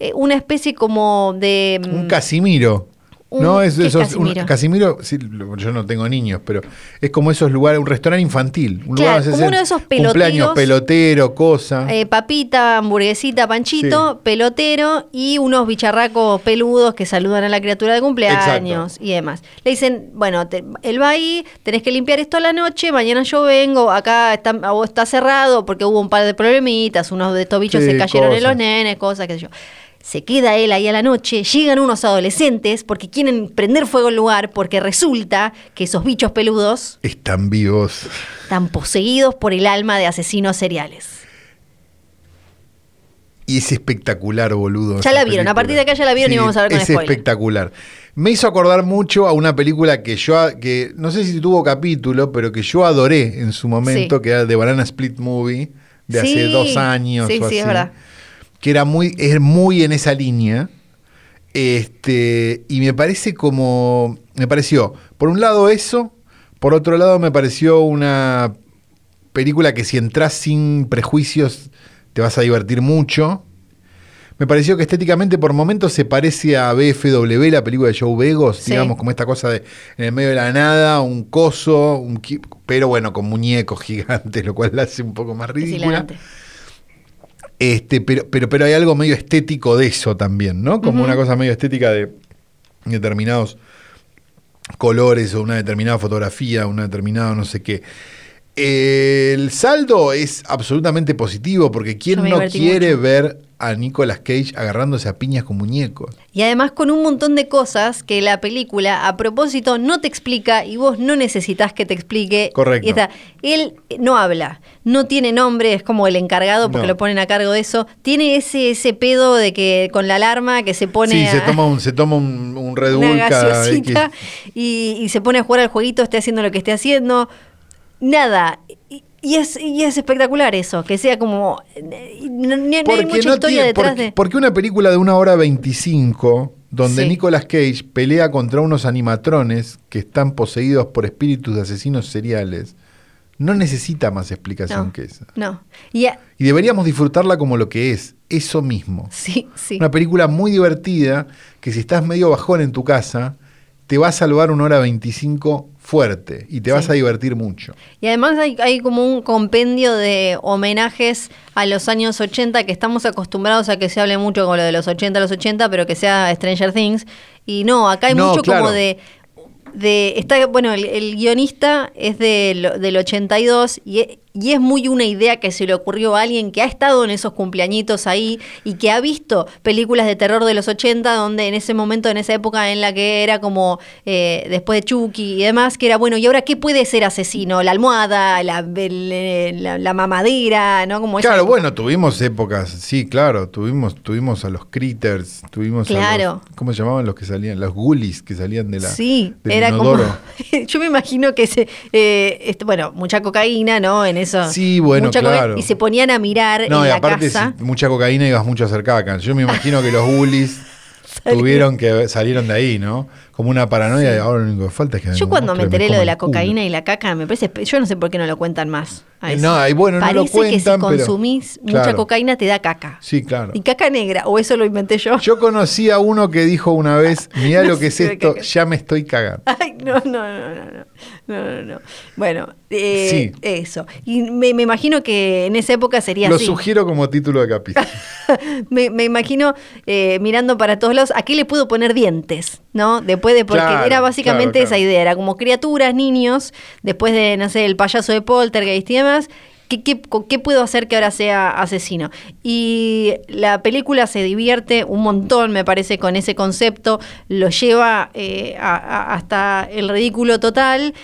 eh, una especie como de... mm, Un Casimiro. Un- no, es ¿qué es esos, un- Casimiro? Casimiro, sí, lo- yo no tengo niños, pero es como esos lugares, un restaurante infantil. Un Claro, lugar como uno de esos Cumpleaños, peloteros. pelotero, cosa. Eh, papita, hamburguesita, panchito, pelotero y unos bicharracos peludos que saludan a la criatura de cumpleaños y demás. Le dicen, bueno, te- él va ahí, tenés que limpiar esto a la noche, mañana yo vengo, acá está, está cerrado porque hubo un par de problemitas, unos de estos bichos Sí, se cayeron en cosas. los nenes, cosas, qué sé yo. Se queda él ahí a la noche, llegan unos adolescentes porque quieren prender fuego al lugar porque resulta que esos bichos peludos Están vivos. están poseídos por el alma de asesinos seriales. Y es espectacular, boludo. Ya la vieron, a partir de acá ya la vieron y vamos a ver con Es spoiler. espectacular. Me hizo acordar mucho a una película que yo, que no sé si tuvo capítulo, pero que yo adoré en su momento, Sí. que era de Banana Split Movie, de hace dos años sí, o sí, es así, verdad. Que era muy, es muy en esa línea. Este, y me parece como. Me pareció, por un lado, eso. Por otro lado, me pareció una película que si entras sin prejuicios te vas a divertir mucho. Me pareció que estéticamente por momentos se parece a BFW, la película de Joe Begos, Sí. digamos, como esta cosa de en el medio de la nada, un coso, un pero bueno, con muñecos gigantes, lo cual la hace un poco más ridícula. Este, pero, pero, pero hay algo medio estético de eso también, ¿no? Como una cosa medio estética de determinados colores o una determinada fotografía, una determinada no sé qué. El saldo es absolutamente positivo porque ¿quién no quiere mucho. ver a Nicolas Cage agarrándose a piñas con muñecos? Y además con un montón de cosas que la película a propósito no te explica y vos no necesitas que te explique. Correcto. Y está, él no habla, no tiene nombre, es como el encargado porque No. lo ponen a cargo de eso. Tiene ese, ese pedo de que con la alarma que se pone sí, se toma un, se toma un, un Red Bull y, y se pone a jugar al jueguito, esté haciendo lo que esté haciendo. Nada. Y, y es, y es espectacular eso, que sea como... eh, No, no- no hay mucha no historia tiene- detrás porque, de... porque una película de una hora 25, donde Sí. Nicolas Cage pelea contra unos animatrones que están poseídos por espíritus de asesinos seriales, no necesita más explicación No. que esa. No. Y a- Y deberíamos disfrutarla como lo que es, eso mismo. sí, sí. Una película muy divertida que si estás medio bajón en tu casa, te va a salvar una hora 25 fuerte y te vas a divertir mucho. Y además hay, hay como un compendio de homenajes a los años 80 que estamos acostumbrados a que se hable mucho con lo de los 80 a los 80, pero que sea Stranger Things. Y no, acá hay No, mucho claro. como de... de está Bueno, el, el guionista es del, del 82 y, e- y es muy una idea que se le ocurrió a alguien que ha estado en esos cumpleañitos ahí y que ha visto películas de terror de los 80 donde en ese momento, en esa época en la que era como eh, después de Chucky y demás, que era bueno, ¿y ahora qué puede ser asesino? La almohada, la, el- la, la mamadera, ¿no? Como Claro, bueno, tuvimos épocas, sí, claro, tuvimos, tuvimos a los critters, tuvimos a Claro. los, ¿cómo se llamaban los que salían? Los ghoulies que salían de la Sí, del era inodoro. como. Yo me imagino que se. eh, este, bueno, mucha cocaína, ¿no? En eso. Sí, bueno, Mucha claro. Y se ponían a mirar No, en y la aparte casa. si mucha cocaína ibas mucho a hacer caca. Yo me imagino que los bullies tuvieron que salieron de ahí, ¿no? como una paranoia sí. y ahora lo único que falta es que... Yo cuando me enteré lo de la cocaína y la caca, me parece... Yo no sé por qué no lo cuentan más. Eh, no, y bueno, parece no lo cuentan, que si consumís mucha cocaína te da caca. Sí, claro. Y caca negra, o eso lo inventé yo. Yo conocí a uno que dijo una vez, mirá no lo que es esto, ya me estoy cagando. Ay, no, no, no, no, no. no, no. Bueno, eh, sí. eso. Y me, me, imagino que en esa época sería lo así. Sugiero como título de capítulo. me, me, imagino eh, mirando para todos lados, ¿a qué le puedo poner dientes? ¿No? Después de, porque Claro, era básicamente claro, esa idea, era como criaturas, niños, después de, no sé, el payaso de Poltergeist y demás. ¿Qué, qué, qué puedo hacer que ahora sea asesino? Y la película se divierte un montón, me parece, con ese concepto, lo lleva eh, a- a- hasta el ridículo total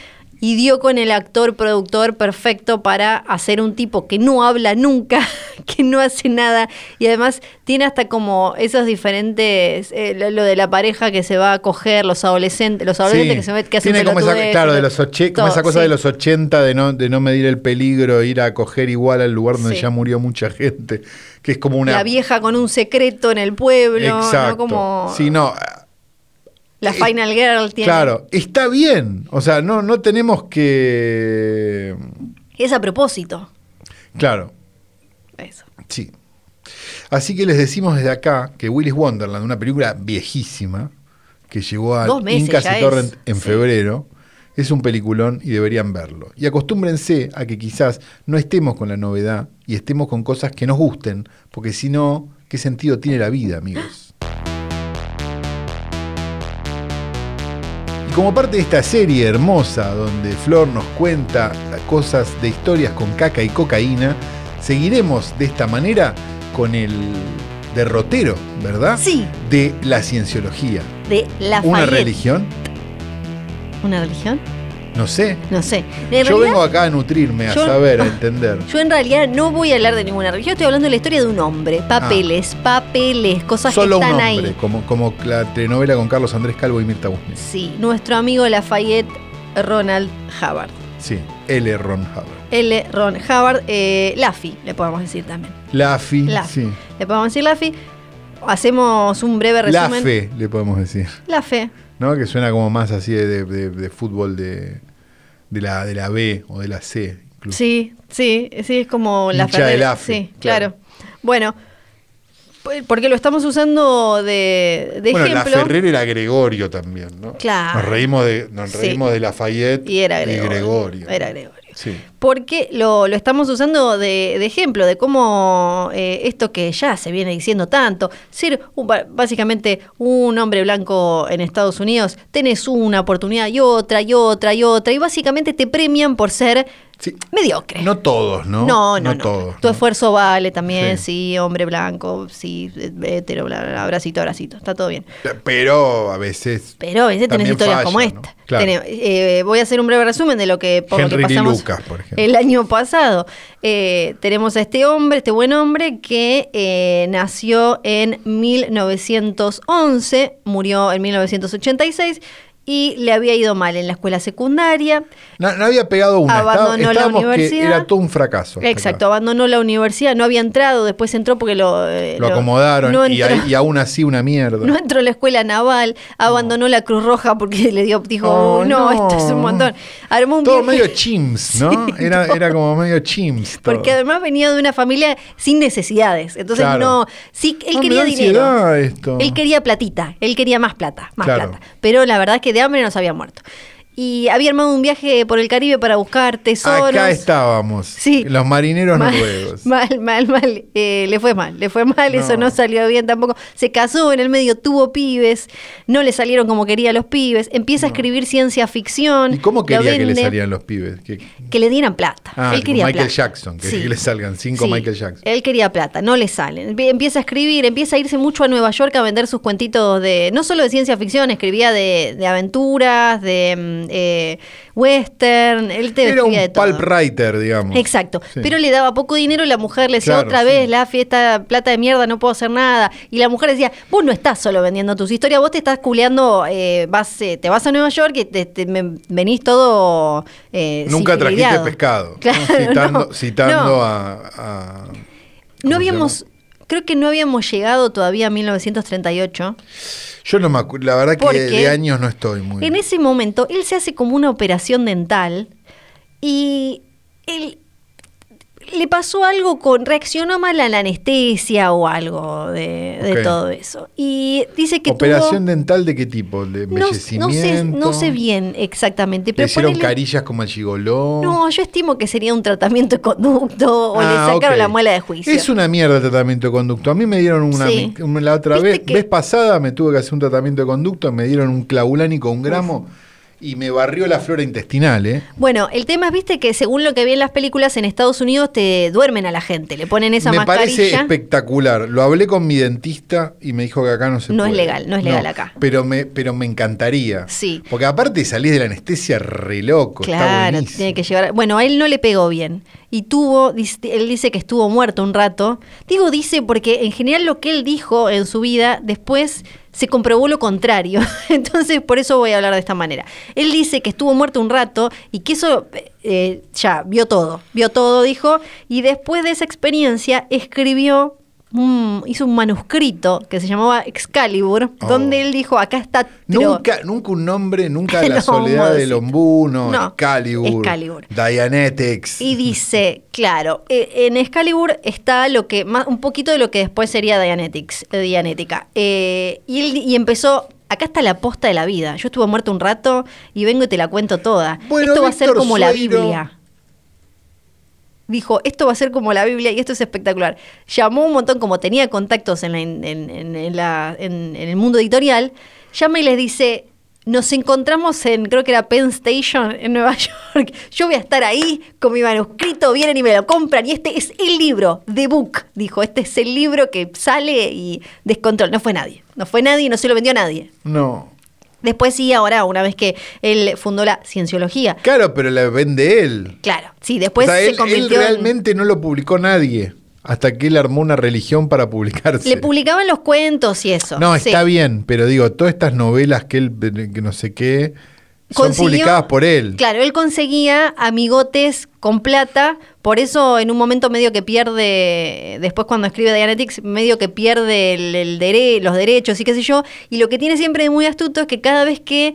y dio con el actor productor perfecto para hacer un tipo que no habla nunca, que no hace nada y además tiene hasta como esos diferentes, eh, lo, lo de la pareja que se va a coger, los adolescentes, los adolescentes Sí. que se ve que hacen Tiene como esa, claro, de los oche- como esa cosa sí. de los 80 de no, de no medir el peligro, ir a coger igual al lugar donde Sí. ya murió mucha gente, que es como una... La vieja con un secreto en el pueblo, Exacto. ¿no? Como Sí, no, la Final Girl tiene. claro, está bien. O sea, no, no tenemos que... Es a propósito. Claro, Eso. sí. Así que les decimos desde acá que Willis Wonderland, una película viejísima, que llegó a Incas y Torrent es, en sí. febrero, es un peliculón y deberían verlo. Y acostúmbrense a que quizás no estemos con la novedad y estemos con cosas que nos gusten, porque si no, ¿qué sentido tiene la vida, amigos? Como parte de esta serie hermosa donde Flor nos cuenta cosas de historias con caca y cocaína, seguiremos de esta manera con el derrotero, ¿verdad? Sí. De la cienciología. De la ¿Una religión? ¿Una religión? No sé. No sé. En Yo realidad- vengo acá a nutrirme, a yo- saber, a entender. Yo en realidad no voy a hablar de ninguna religión, estoy hablando de la historia de un hombre. Papeles, papeles, cosas Ah. Solo que un están hombre, ahí. como, como la telenovela con Carlos Andrés Calvo y Mirta Busnes. Sí, nuestro amigo Lafayette Ronald Hubbard. Sí, L. Ron Hubbard. L. Ron Hubbard, eh, Laffy, le podemos decir también. Laffy, Laffy. sí. Le podemos decir Laffy. Hacemos un breve La resumen. fe, le podemos decir. La fe. ¿No? Que suena como más así de- de fútbol de, de, la, de la B o de la C. incluso. Sí, sí, sí, es como la Hincha de Ferrer. Laffy, Sí, claro. claro. Bueno, porque lo estamos usando de, de bueno, ejemplo. la Ferrer era Gregorio también, ¿no? Claro. Nos reímos de, nos Sí. reímos de Lafayette Y era Gregorio. Gregorio. Era Gregorio. Porque lo, lo estamos usando de, de ejemplo de cómo eh, esto que ya se viene diciendo tanto, ser un- básicamente un hombre blanco en Estados Unidos, tenés una oportunidad y otra y otra y otra, y básicamente te premian por ser Sí. mediocre. No todos, ¿no? No, no, no. todos. Tu ¿no? esfuerzo vale también, Sí. sí, hombre blanco, sí, hetero, bla, bla, bla, abracito, abracito, está todo bien. Pero a veces. Pero a veces tenés historias falla, como esta. Claro. Tenés- eh, voy a hacer un breve resumen de lo que, por lo que pasamos Lucas, por ejemplo. el año pasado. Eh, tenemos a este hombre, este buen hombre, que eh, nació en 1911, murió en 1986 y le había ido mal en la escuela secundaria. No, no había pegado una. Abandonó la que universidad. era todo un fracaso. Exacto, acá. abandonó la universidad, no había entrado, después entró porque lo... eh, Lo acomodaron no y, entró- ahí- y aún así una mierda. No entró a la escuela naval, abandonó la Cruz Roja porque le dio, dijo, Oh, no, esto es un montón. Armó un todo viaje- medio chimps, ¿no? Sí, era, todo. era como medio chimps. todo. Porque además venía de una familia sin necesidades. Entonces Claro. no, sí, él quería dinero. esto. Él quería platita, él quería más plata, más Claro. plata. Pero la verdad es que de hambre nos había muerto. Y había armado un viaje por el Caribe para buscar tesoros. Acá estábamos. Sí. Los marineros Mal, noruegos. Mal, mal, mal. Eh, le fue mal, le fue mal, eso No. salió bien tampoco. Se casó en el medio, tuvo pibes, no le salieron como quería los pibes. Empieza a escribir ciencia ficción. ¿Y cómo quería que le vende, salían los pibes? Que, Que le dieran plata. Ah, él quería Michael plata. Jackson, que- que le salgan cinco Michael Jackson. Él quería plata, no le salen. Empie- Empieza a escribir, empieza a irse mucho a Nueva York a vender sus cuentitos de, no solo de ciencia ficción, escribía de, de aventuras, de mm, eh, western, él te era un de todo. pulp writer, digamos. Exacto, Sí. pero le daba poco dinero y la mujer le decía Claro, otra sí. vez, la fiesta, plata de mierda, no puedo hacer nada. Y la mujer decía, vos no estás solo vendiendo tus historias, vos te estás culeando, eh, vas, eh, te vas a Nueva York y te, te- me- venís todo... eh, Nunca trajiste sifiliado". pescado. Claro, citando no, citando no. a, a- ¿cómo No habíamos? Creo que no habíamos llegado todavía a 1938. Yo no me acuerdo. La verdad que de años no estoy muy. En ese momento, él se hace como una operación dental y él le pasó algo con, reaccionó mal a la anestesia o algo de, de todo eso. Y dice que ¿Operación tuvo... dental de qué tipo? ¿De No, no embellecimiento? sé, no sé bien exactamente, ¿Le pero hicieron ponele- carillas como el gigoló? No, yo estimo que sería un tratamiento de conducto o Ah, le sacaron ok. la muela de juicio. Es una mierda el tratamiento de conducto. A mí me dieron una, Sí. una- la otra vez, vez pasada me tuve que hacer un tratamiento de conducto, me dieron un clavulánico, un gramo y me barrió la flora intestinal, ¿eh? Bueno, el tema es, viste, que según lo que vi en las películas en Estados Unidos te duermen a la gente, le ponen esa me mascarilla. parece espectacular. Lo hablé con mi dentista y me dijo que acá no se No es puede. legal, no es legal acá. Pero me, pero me encantaría. Sí. Porque aparte salís de la anestesia re loco. Claro, tiene que llevar. Bueno, a él no le pegó bien. Y tuvo, él dice que estuvo muerto un rato. Digo dice porque en general lo que él dijo en su vida después se comprobó lo contrario. Entonces por eso voy a hablar de esta manera. Él dice que estuvo muerto un rato y que eso eh, ya vio todo. Vio todo, dijo. Y después de esa experiencia escribió. Un- hizo un manuscrito que se llamaba Excalibur, Oh. donde él dijo, acá está... pero- Nunca, nunca un nombre, nunca la No, soledad del ombuno, No, Excalibur, Excalibur. Dianetics. Y dice, claro, eh, en Excalibur está lo que más, un poquito de lo que después sería Dianetics, eh, Dianética. Eh, y, él, y empezó, acá está la posta de la vida. Yo estuve muerto un rato y vengo y te la cuento toda. Bueno, esto va a ser como la Biblia. Dijo, esto va a ser como la Biblia y esto es espectacular. Llamó un montón, como tenía contactos en, la- en- en- la- en- el mundo editorial, llama y les dice, nos encontramos en, creo que era Penn Station, en Nueva York. Yo voy a estar ahí con mi manuscrito, vienen y me lo compran. Y este es el libro, The Book, dijo. Este es el libro que sale y descontrol. No fue nadie. No fue nadie no se lo vendió a nadie. No. Después sí, ahora, una vez que él fundó la cienciología. Claro, pero la vende él. Claro, sí, después o sea, se él, él convirtió en- realmente no lo publicó nadie. Hasta que él armó una religión para publicarse. Le publicaban los cuentos y eso. no, sí. está bien, pero digo, todas estas novelas que él, que no sé qué, son publicadas por él. Claro, él conseguía amigotes con plata, por eso en un momento medio que pierde, después cuando escribe Dianetics, medio que pierde el, el dere- los derechos y qué sé yo, y lo que tiene siempre de muy astuto es que cada vez que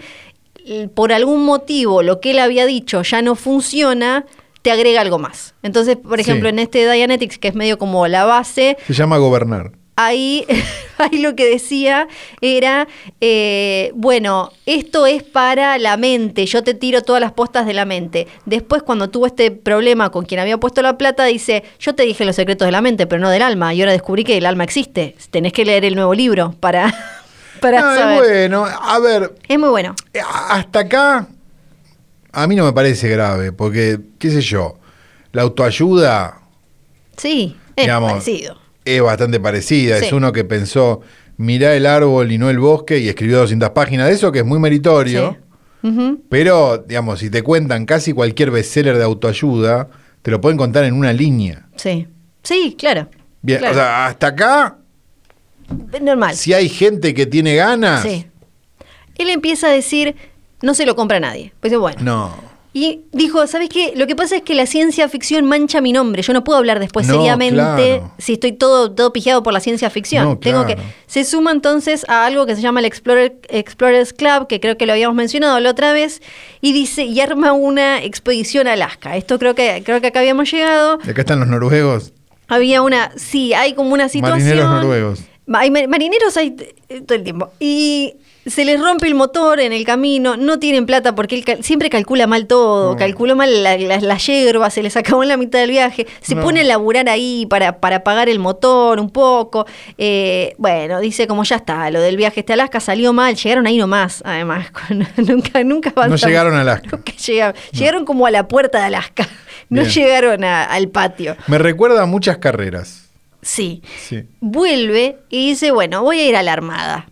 por algún motivo lo que él había dicho ya no funciona, te agrega algo más. Entonces, por ejemplo, Sí. en este Dianetics, que es medio como la base, Se llama gobernar. Ahí, ahí lo que decía era, eh, bueno, esto es para la mente, yo te tiro todas las postas de la mente. Después, cuando tuvo este problema con quien había puesto la plata, dice, yo te dije los secretos de la mente, pero no del alma, y ahora descubrí que el alma existe. Tenés que leer el nuevo libro para, para No, es saber. bueno, a ver, Es muy bueno. eh, hasta acá a mí no me parece grave, porque, qué sé yo, la autoayuda Sí, es Digamos, parecido. Es bastante parecida. Sí. Es uno que pensó, mirá el árbol y no el bosque, y escribió 200 páginas de eso, que es muy meritorio. Sí. Pero, digamos, si te cuentan casi cualquier bestseller de autoayuda, te lo pueden contar en una línea. Sí, sí, claro. Bien, Claro. o sea, hasta acá, Normal. si hay gente que tiene ganas, Sí. Él empieza a decir, no se lo compra nadie. Pues bueno. No. Y dijo, ¿sabes qué? Lo que pasa es que la ciencia ficción mancha mi nombre. Yo no puedo hablar después No, seriamente claro. si estoy todo, todo pijeado por la ciencia ficción. No, Tengo claro. que. Se suma entonces a algo que se llama el Explorer, Explorers Club, que creo que lo habíamos mencionado la otra vez, y dice, y arma una expedición a Alaska. Esto creo que, creo que acá habíamos llegado. Y acá están los noruegos. Había una, sí, hay como una situación. Marineros noruegos. Hay ma- marineros hay todo el tiempo. Y se les rompe el motor en el camino, no tienen plata porque él cal- siempre calcula mal todo, No. calculó mal la, la- se les acabó en la mitad del viaje, se No. pone a laburar ahí para, para pagar el motor un poco. Eh, bueno, dice como ya está, lo del viaje este a Alaska salió mal, llegaron ahí nomás, además, con- nunca, nunca avanzaron. No llegaron a Alaska. Nunca llegaron, llegaron como a la puerta de Alaska, no Bien. llegaron a- al patio. Me recuerda a muchas carreras. Sí Sí. vuelve y dice, bueno, voy a ir a la Armada.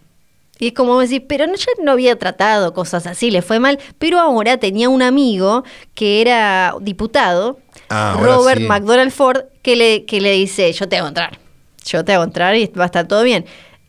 Y es como decir, pero no, ya no había tratado cosas así, le fue mal, pero ahora tenía un amigo que era diputado, Ah, Robert sí. McDonald Ford, que le, que le dice, yo te hago entrar, yo te hago entrar y va a estar todo bien.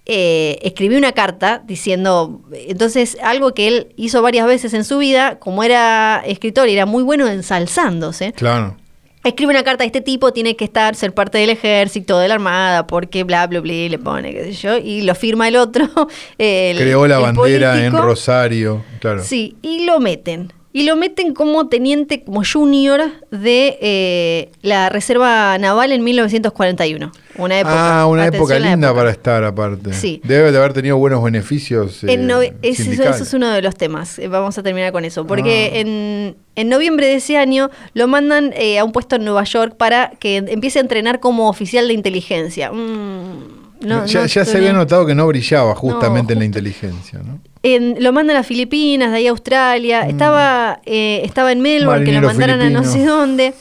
Eh, escribió una carta diciendo, entonces algo que él hizo varias veces en su vida, como era escritor y era muy bueno ensalzándose, Claro. Escribe una carta, este tipo tiene que estar, ser parte del ejército, de la armada, porque bla, bla, bla, le pone, qué sé yo, y lo firma el otro. el- Creó la el bandera en. Rosario. Claro. Sí, y lo meten. Y lo meten como teniente, como junior de eh, la Reserva Naval en 1941. Una época. ah, una época linda época. para estar aparte. Sí. Debe de haber tenido buenos beneficios. En eh, eso es uno de los temas. Eh, Vamos a terminar con eso. Porque Ah. en, en noviembre de ese año lo mandan eh, a un puesto en Nueva York para que empiece a entrenar como oficial de inteligencia. Mm, no, ya no ya se había notado que no brillaba justamente en la inteligencia, ¿no? En- lo mandan a Filipinas, de ahí a Australia. Estaba, eh, estaba en Melbourne, que lo Mm. Mandaron a no sé dónde.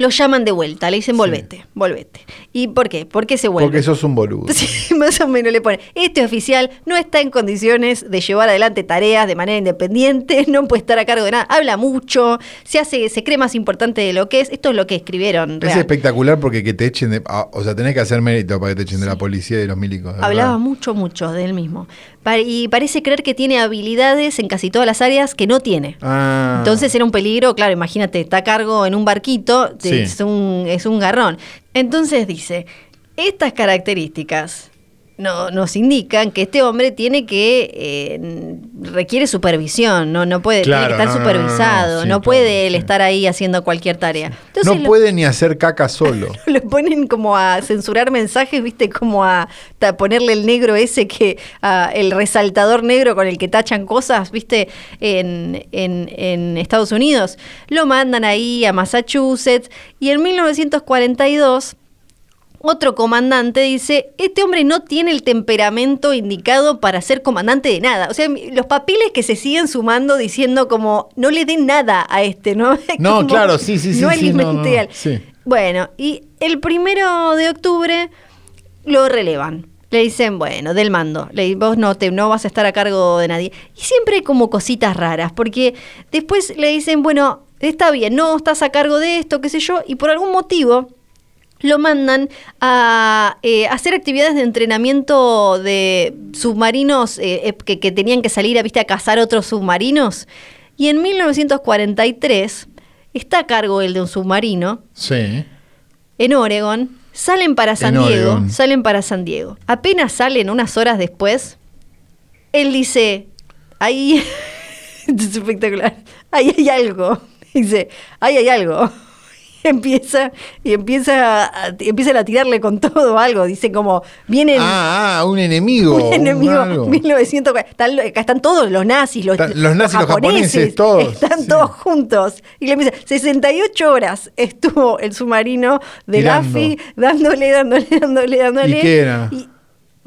Lo llaman de vuelta, le dicen Sí. volvete, volvete. ¿Y por qué? ¿Por qué se vuelve? Porque sos un boludo. Sí, más o menos le pone, este oficial no está en condiciones de llevar adelante tareas de manera independiente, no puede estar a cargo de nada, habla mucho, se hace, se cree más importante de lo que es. Esto es lo que escribieron. Es espectacular porque que te echen de. o sea, tenés que hacer mérito para que te echen de la policía y de los milicos. de Hablaba verdad. mucho, mucho de él mismo. Y parece creer que tiene habilidades en casi todas las áreas que no tiene. Ah. Entonces era un peligro, claro, imagínate, está a cargo en un barquito, Es, un, es un garrón. Entonces dice, estas características no, nos indican que este hombre tiene que, eh, requiere supervisión, no, no puede, Claro, tiene que estar no, no, supervisado, no, claro, puede él sí. estar ahí haciendo cualquier tarea. Entonces no lo- puede ni hacer caca solo. lo ponen como a censurar mensajes, viste, como a, ta- ponerle el negro ese que, a- el resaltador negro con el que tachan cosas, viste, en, en- en Estados Unidos. Lo mandan ahí a Massachusetts y en 1942 otro comandante dice, este hombre no tiene el temperamento indicado para ser comandante de nada. O sea, los papeles que se siguen sumando diciendo como, no le den nada a este, ¿no? No, Como, claro, sí, sí, sí, No sí, no, sí. Bueno, y el primero de octubre lo relevan. Le dicen, bueno, del mando, le, vos no, te, no vas a estar a cargo de nadie. Y siempre hay como cositas raras, porque después le dicen, bueno, está bien, no estás a cargo de esto, qué sé yo, y por algún motivo lo mandan a eh, hacer actividades de entrenamiento de submarinos eh, eh, que, que tenían que salir a, ¿viste, a cazar otros submarinos. Y en 1943 está a cargo el de un submarino Sí. en Oregon. Salen para San En Diego, Oregon. salen para San Diego. Apenas salen unas horas después, él dice, ahí, es espectacular, ahí hay algo. Dice, ahí hay algo. Empieza, y empieza a, empiezan a tirarle con todo algo. Dice como, vienen Ah, ah, un enemigo. un enemigo, algo. 1900, están, lo- acá están todos los nazis, los, Están los nazis, los japoneses, todos, Están sí. todos juntos. Y le empieza, 68 horas estuvo el submarino de. Laffy dándole, dándole, dándole, dándole. ¿Y qué era? Y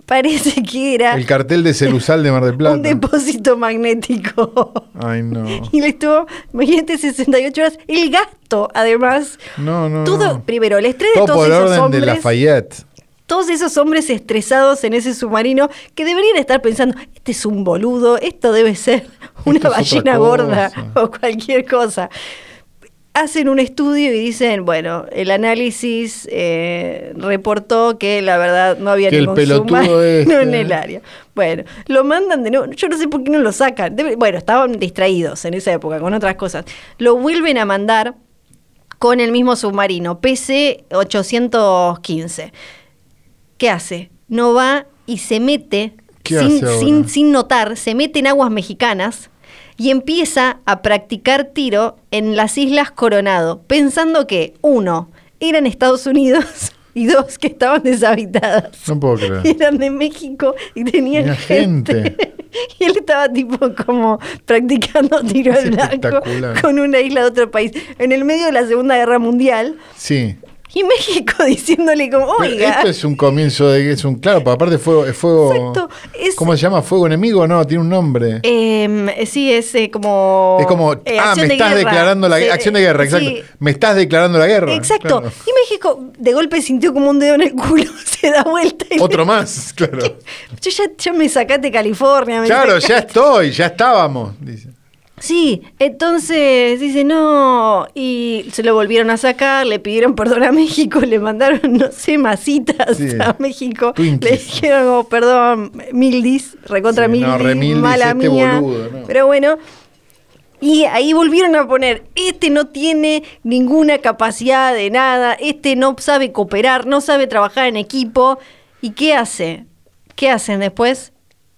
parece que era El cartel de Celusal de Mar del Plata. un depósito magnético. Ay, no. Y le estuvo, imagínate, 68 horas. El gasto, además. No, no. Todo, no. primero, el estrés de Todo todos por esos orden hombres de Lafayette. todos esos hombres estresados en ese submarino que deberían estar pensando, este es un boludo, esto debe ser una Esto ballena gorda o cualquier cosa. Hacen un estudio y dicen, bueno, el análisis eh, reportó que la verdad no había Que el ningún pelotudo submarino este. en el área. Bueno, lo mandan de nuevo. Yo no sé por qué no lo sacan. Debe- bueno, estaban distraídos en esa época con otras cosas. Lo vuelven a mandar con el mismo submarino, PC-815. ¿Qué hace? No va y se mete, ¿Qué sin, sin, sin notar, se mete en aguas mexicanas y empieza a practicar tiro en las Islas Coronado, pensando que, uno, eran Estados Unidos y dos, que estaban deshabitadas. No puedo creer. Eran de México y tenían Tenía gente. gente. Y él estaba tipo como practicando tiro Es al blanco con una isla de otro país. En el medio de la Segunda Guerra Mundial. Sí. Y México diciéndole como, oiga. Esto es un comienzo de es un claro, pero aparte fuego, es fuego. Exacto, es- ¿Cómo se llama? ¿Fuego enemigo? No, tiene un nombre. Em, sí, es eh, como. es como, eh, ah, me de estás guerra. declarando la acción de guerra, exacto. sí, Me estás declarando la guerra. Exacto. claro. Y México de golpe sintió como un dedo en el culo, se da vuelta y Otro más, claro. Yo ya, ya me sacaste California. me Claro, sacaste- ya estoy, ya estábamos. Dice. Sí, entonces dice no, y se lo volvieron a sacar, le pidieron perdón a México, le mandaron, no sé, masitas Sí. a México, Twinkies. le dijeron como, perdón, mildis, recontra Sí, mildis, no, remildis, mala este mía, boludo, no. pero bueno. Y ahí volvieron a poner, este no tiene ninguna capacidad de nada, este no sabe cooperar, no sabe trabajar en equipo. ¿Y qué hace? ¿Qué hacen después?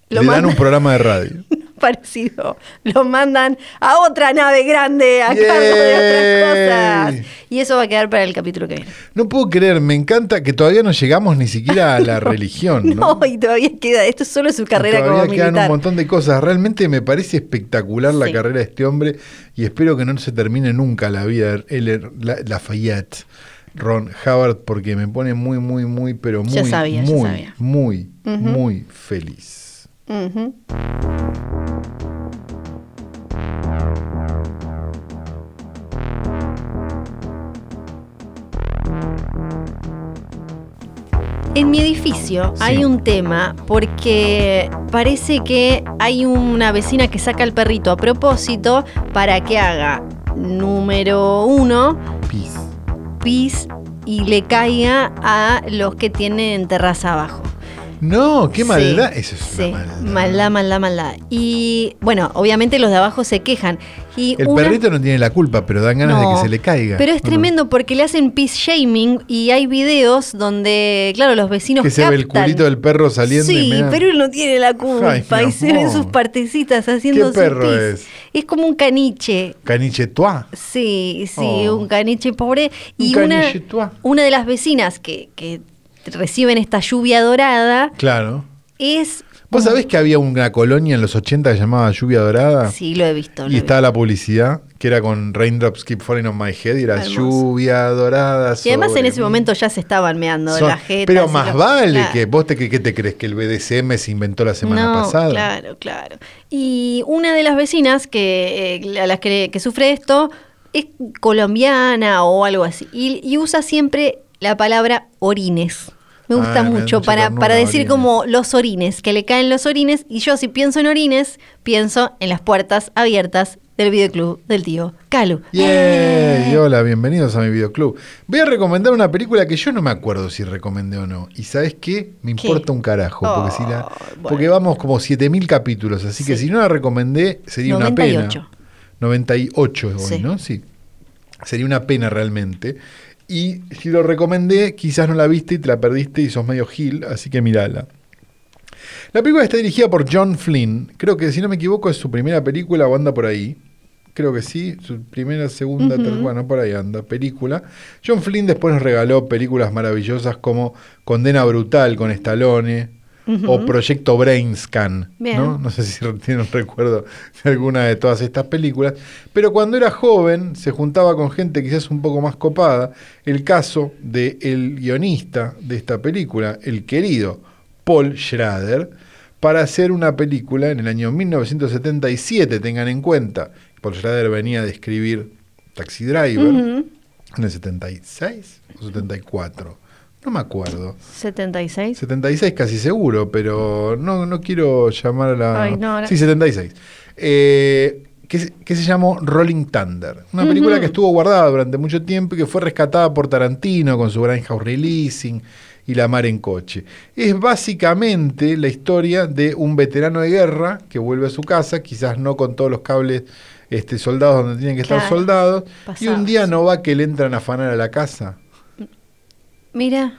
Le dan un programa de radio. parecido. Lo mandan a otra nave grande a cargo de otras cosas. Y eso va a quedar para el capítulo que viene. No puedo creer, me encanta que todavía no llegamos ni siquiera a la religión. ¿no? No, y todavía queda. Esto es solo su carrera Todavía como quedan un montón de cosas. Realmente me parece espectacular la carrera de este hombre y espero que no se termine nunca la vida de. La- Lafayette, Ron Howard, porque me pone muy, muy, muy, pero muy, sabía, muy, muy, muy feliz. En mi edificio Sí. hay un tema porque parece que hay una vecina que saca al perrito a propósito para que haga número uno, Peace. pis y le caiga a los que tienen terraza abajo. No, qué Sí, maldad. Eso es sí, una maldad. maldad, maldad, maldad. Y bueno, obviamente los de abajo se quejan. Y El una- perrito no tiene la culpa, pero dan ganas de que se le caiga. Pero es tremendo porque le hacen peace shaming y hay videos donde, claro, los vecinos Que se ve el captan. culito del perro saliendo Sí, pero él no tiene la culpa Ay, y se ven sus partecitas haciendo ¿Qué su perro pis. es? Es como un caniche. Caniche toi. Sí, sí, Oh. un caniche pobre. Y Un una, una de las vecinas que, que reciben esta lluvia dorada Claro. es... ¿Vos sabés que había una colonia en los 80 que llamaba Lluvia Dorada? Sí, lo he visto. lo Y he estaba la publicidad, que era con Raindrops Keep Falling on My Head, y era Hermoso. lluvia dorada. Y además en ese momento ya se estaban meando Son- la jeta. Pero más lo- vale Claro. que vos te, que, ¿qué te crees que el BDSM se inventó la semana no, pasada. Claro, claro. Y una de las vecinas que, eh, a las que, que sufre esto es colombiana o algo así. Y, y usa siempre la palabra orines. Me gusta Ah, da mucho para, ternura, para decir orines. como los orines, que le caen los orines. Y yo si pienso en orines, pienso en las puertas abiertas del videoclub del tío Calu. Yay, y hola, bienvenidos a mi videoclub. Voy a recomendar una película que yo no me acuerdo si recomendé o no. ¿Y sabes qué? Me ¿Qué? importa un carajo. Porque, si la- bueno. porque vamos como 7000 capítulos. Así que si no la recomendé, sería 98. una pena. 98 es hoy, Sí. ¿no? Sí. Sería una pena realmente. Y si lo recomendé, quizás no la viste y te la perdiste y sos medio gil, así que mirala. La película está dirigida por John Flynn. Creo que, si no me equivoco, es su primera película o anda por ahí. Creo que sí, su primera, segunda, tercera, bueno, por ahí anda, película. John Flynn después nos regaló películas maravillosas como Condena Brutal con Stallone O Proyecto Brainscan. ¿no? no sé si tienen recuerdo de alguna de todas estas películas. Pero cuando era joven se juntaba con gente quizás un poco más copada. El caso del guionista de esta película, el querido Paul Schrader, para hacer una película en el año 1977, tengan en cuenta. Paul Schrader venía de escribir Taxi Driver en el 76 o 74. No me acuerdo. 76. 76 casi seguro, pero no, no quiero llamar a la... Ay, no, no. Sí, 76. Eh, que, se- que se llamó Rolling Thunder. Una película que estuvo guardada durante mucho tiempo y que fue rescatada por Tarantino con su Grindhouse Releasing y La Mar en Coche. Es básicamente la historia de un veterano de guerra que vuelve a su casa, quizás no con todos los cables este, soldados donde tienen que estar soldados, y un día no va que le entran a afanar a la casa. Mira.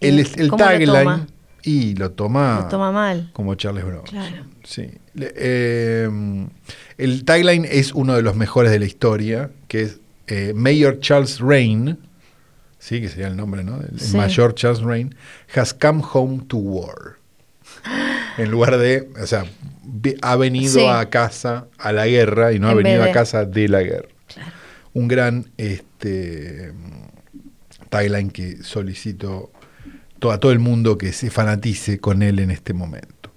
El, ¿Y el cómo lo tagline y lo toma, Lo toma mal. como Charles Bronson. Claro. Sí. Eh, el tagline es uno de los mejores de la historia, que es eh, Mayor Charles Rain, sí, que sería el nombre, ¿no? El, el Sí. mayor Charles Rain, has come home to war. En lugar de, o sea, ha venido Sí. a casa a la guerra y no ha En venido a casa de la guerra. Claro. Un gran este, tagline que solicito to- a todo el mundo que se fanatice con él en este momento.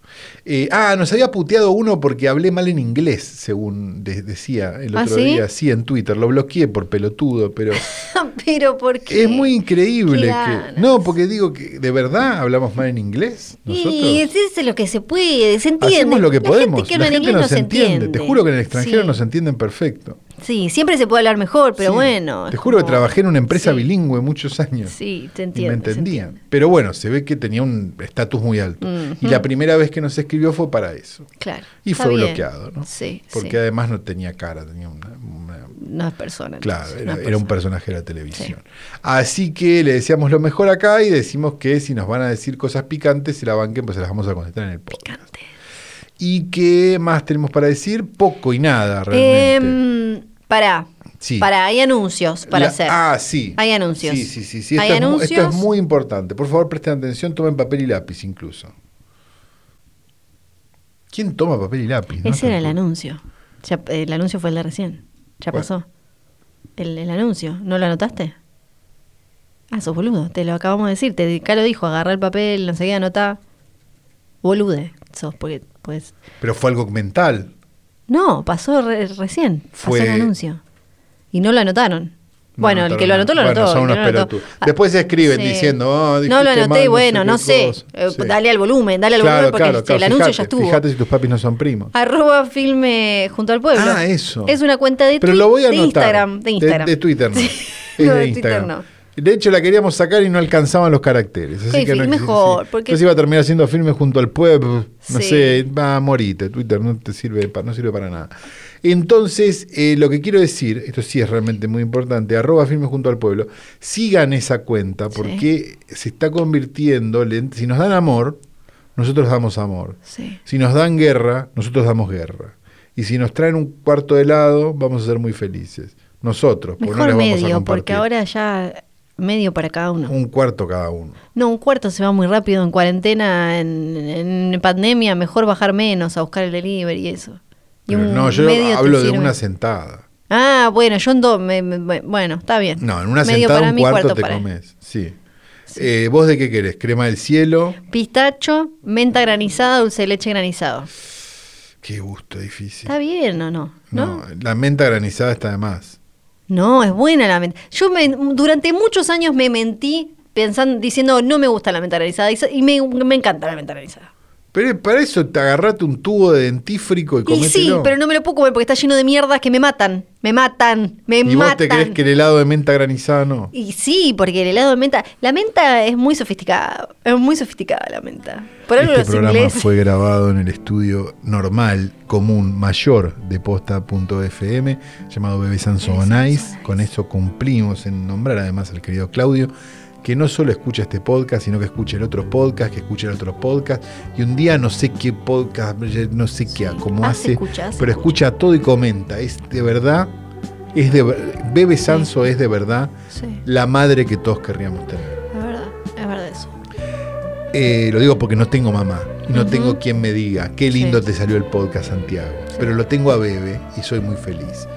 Eh, ah, nos había puteado uno porque hablé mal en inglés, según de- decía el ¿Ah, otro sí? día, sí, en Twitter. Lo bloqueé por pelotudo, pero Pero ¿por qué? es muy increíble que... No, porque digo que de verdad hablamos mal en inglés. Nosotros Y es, lo que se puede, se entiende. hacemos lo que La podemos. Gente que La gente nos no se entiende. Te juro que en el extranjero Sí. nos entienden perfecto. Sí, siempre se puede hablar mejor, pero Sí. bueno. Te juro que trabajé en una empresa Sí. bilingüe muchos años. Sí, te Y entiendo. me se entendían. entiende. Pero bueno, se ve que tenía un estatus muy alto. Y la primera vez que nos escribió fue para eso. Claro. Y fue bien. bloqueado, ¿no? Sí, Porque sí. además no tenía cara, tenía una... una- No es persona. claro, era, un persona. personaje de la televisión. Así que le deseamos lo mejor acá y decimos que si nos van a decir cosas picantes, se la banquen, pues se las vamos a contestar en el podcast. Picante. ¿Y qué más tenemos para decir? Poco y nada, realmente. Em, pará. Sí. Pará, hay anuncios para La- hacer. Ah, sí. Hay anuncios. Sí, sí, sí. sí. Hay Esto, es, mu- esto es anuncios. muy importante. Por favor, presten atención, tomen papel y lápiz incluso. ¿Quién toma papel y lápiz? no? Ese era el anuncio. Ya, el anuncio fue el de recién. Ya pasó. El, el anuncio. ¿No lo anotaste? Ah, sos boludo. Te lo acabamos de decir. Te, acá lo dijo. Agarrá el papel, no sé qué. Bolude. Sos, porque pues. Pero fue algo mental. No, pasó re- recién. Fue- Pasó el anuncio. Y no lo anotaron. No bueno, el que lo anotó, lo anotó. Bueno, son el que unos no lo anotó. pelotudos. Después se escriben diciendo, "Oh, no lo dijiste anoté, mal, no bueno, no sé. cosa". Eh, Sí. Dale al volumen, dale al claro, volumen porque claro, este, claro. el anuncio ya estuvo. Fíjate si tus papis no son primos. Arroba filme junto al pueblo. Ah, eso. Es una cuenta de, Pero lo voy a de anotar. Instagram. De Instagram. De, Twitter no. Sí. Es No, de, de Instagram. Twitter no. De hecho, la queríamos sacar y no alcanzaban los caracteres. Así que no mejor, sí. porque- Entonces iba a terminar siendo firme junto al pueblo. No sé, va a morirte. Twitter no te sirve, no sirve para nada. Entonces, eh, lo que quiero decir, esto sí es realmente muy importante, arroba firme junto al pueblo, sigan esa cuenta porque se está convirtiendo, si nos dan amor, nosotros damos amor. Si nos dan guerra, nosotros damos guerra. Y si nos traen un cuarto de helado, vamos a ser muy felices. Nosotros, porque no Mejor les vamos a medio, compartir. porque ahora ya medio para cada uno. Un cuarto cada uno. No, un cuarto se va muy rápido en cuarentena, en, en pandemia, mejor bajar menos a buscar el delivery y eso. Y Pero un no, yo medio hablo de una sentada. Ah, bueno, yo en dos, me- me- me- bueno, está bien. No, en una Medio sentada un mí, cuarto, te para comes. Sí. Eh, ¿Vos de qué querés? ¿Crema del cielo? Pistacho, menta granizada, dulce de leche granizado. Qué gusto difícil. ¿Está bien o no? ¿No? No, la menta granizada está de más. No, es buena la menta. Yo me- durante muchos años me mentí pensando, diciendo no me gusta la menta granizada y, me, me encanta la menta granizada. Pero para eso te agarrate un tubo de dentífrico y Y comételo. sí, pero no me lo puedo comer porque está lleno de mierdas que me matan. Me matan, me ¿Y vos matan. te crees que el helado de menta granizada no? Y sí, porque el helado de menta. La menta es muy sofisticada. Es muy sofisticada la menta. Por algo este los programa ingleses. fue grabado en el estudio normal, común, mayor de posta.fm, llamado Bebe Sanso Con eso cumplimos en nombrar además al querido Claudio, que no solo escucha este podcast, sino que escucha el otro podcast, que escucha el otro podcast. Y un día no sé qué podcast, no sé qué, cómo hace, hace, pero escucha todo y comenta. Es de verdad, es de Bebe Sanso es de verdad Sí, la madre que todos querríamos tener. es verdad. Es verdad eso. Eh, lo digo porque no tengo mamá no tengo quien me diga qué lindo Sí. te salió el podcast Santiago, pero lo tengo a Bebe y soy muy feliz.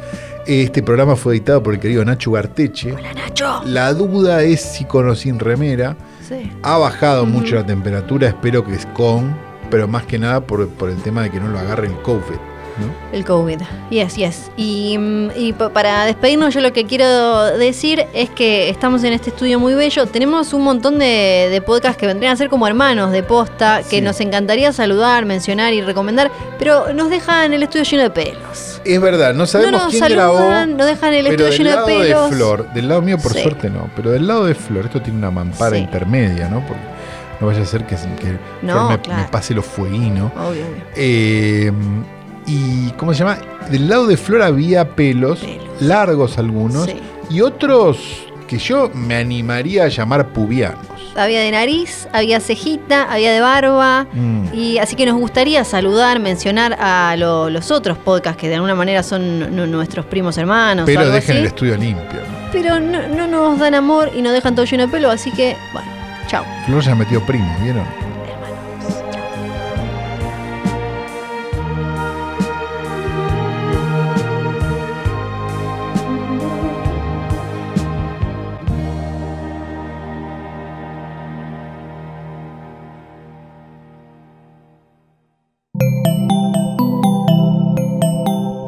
Este programa fue editado por el querido Nacho Garteche. Hola Nacho. La duda es si con o sin remera. Sí. Ha bajado mucho la temperatura, espero que es con, pero más que nada por, por el tema de que no lo agarre el COVID. ¿No? El COVID. Yes, yes. Y, mm, y para despedirnos, yo lo que quiero decir es que estamos en este estudio muy bello. Tenemos un montón de, de podcasts que vendrían a ser como hermanos de posta, que Sí. nos encantaría saludar, mencionar y recomendar, pero nos dejan el estudio lleno de pelos. Es verdad, no sabemos no nos quién saludan, grabó. nos dejan el estudio del lleno de lado pelos. de Flor, del lado mío por Sí. suerte no, pero del lado de Flor, esto tiene una mampara Sí. intermedia, ¿no? Porque no vaya a ser que, que No, Flor me, claro. me pase los fueguinos. Obvio, obvio. Eh, y, ¿cómo se llama? Del lado de Flor había pelos, Pelos. largos algunos, Sí. y otros que yo me animaría a llamar pubianos. Había de nariz, había cejita, había de barba. Mm. Y así que nos gustaría saludar, mencionar a lo- los otros podcasts que de alguna manera son nu- nuestros primos hermanos. o Pero algo dejen así. el estudio limpio. ¿no? Pero no, no nos dan amor y nos dejan todo lleno de pelo, así que, bueno, chao. Flor ya metió primo, ¿vieron?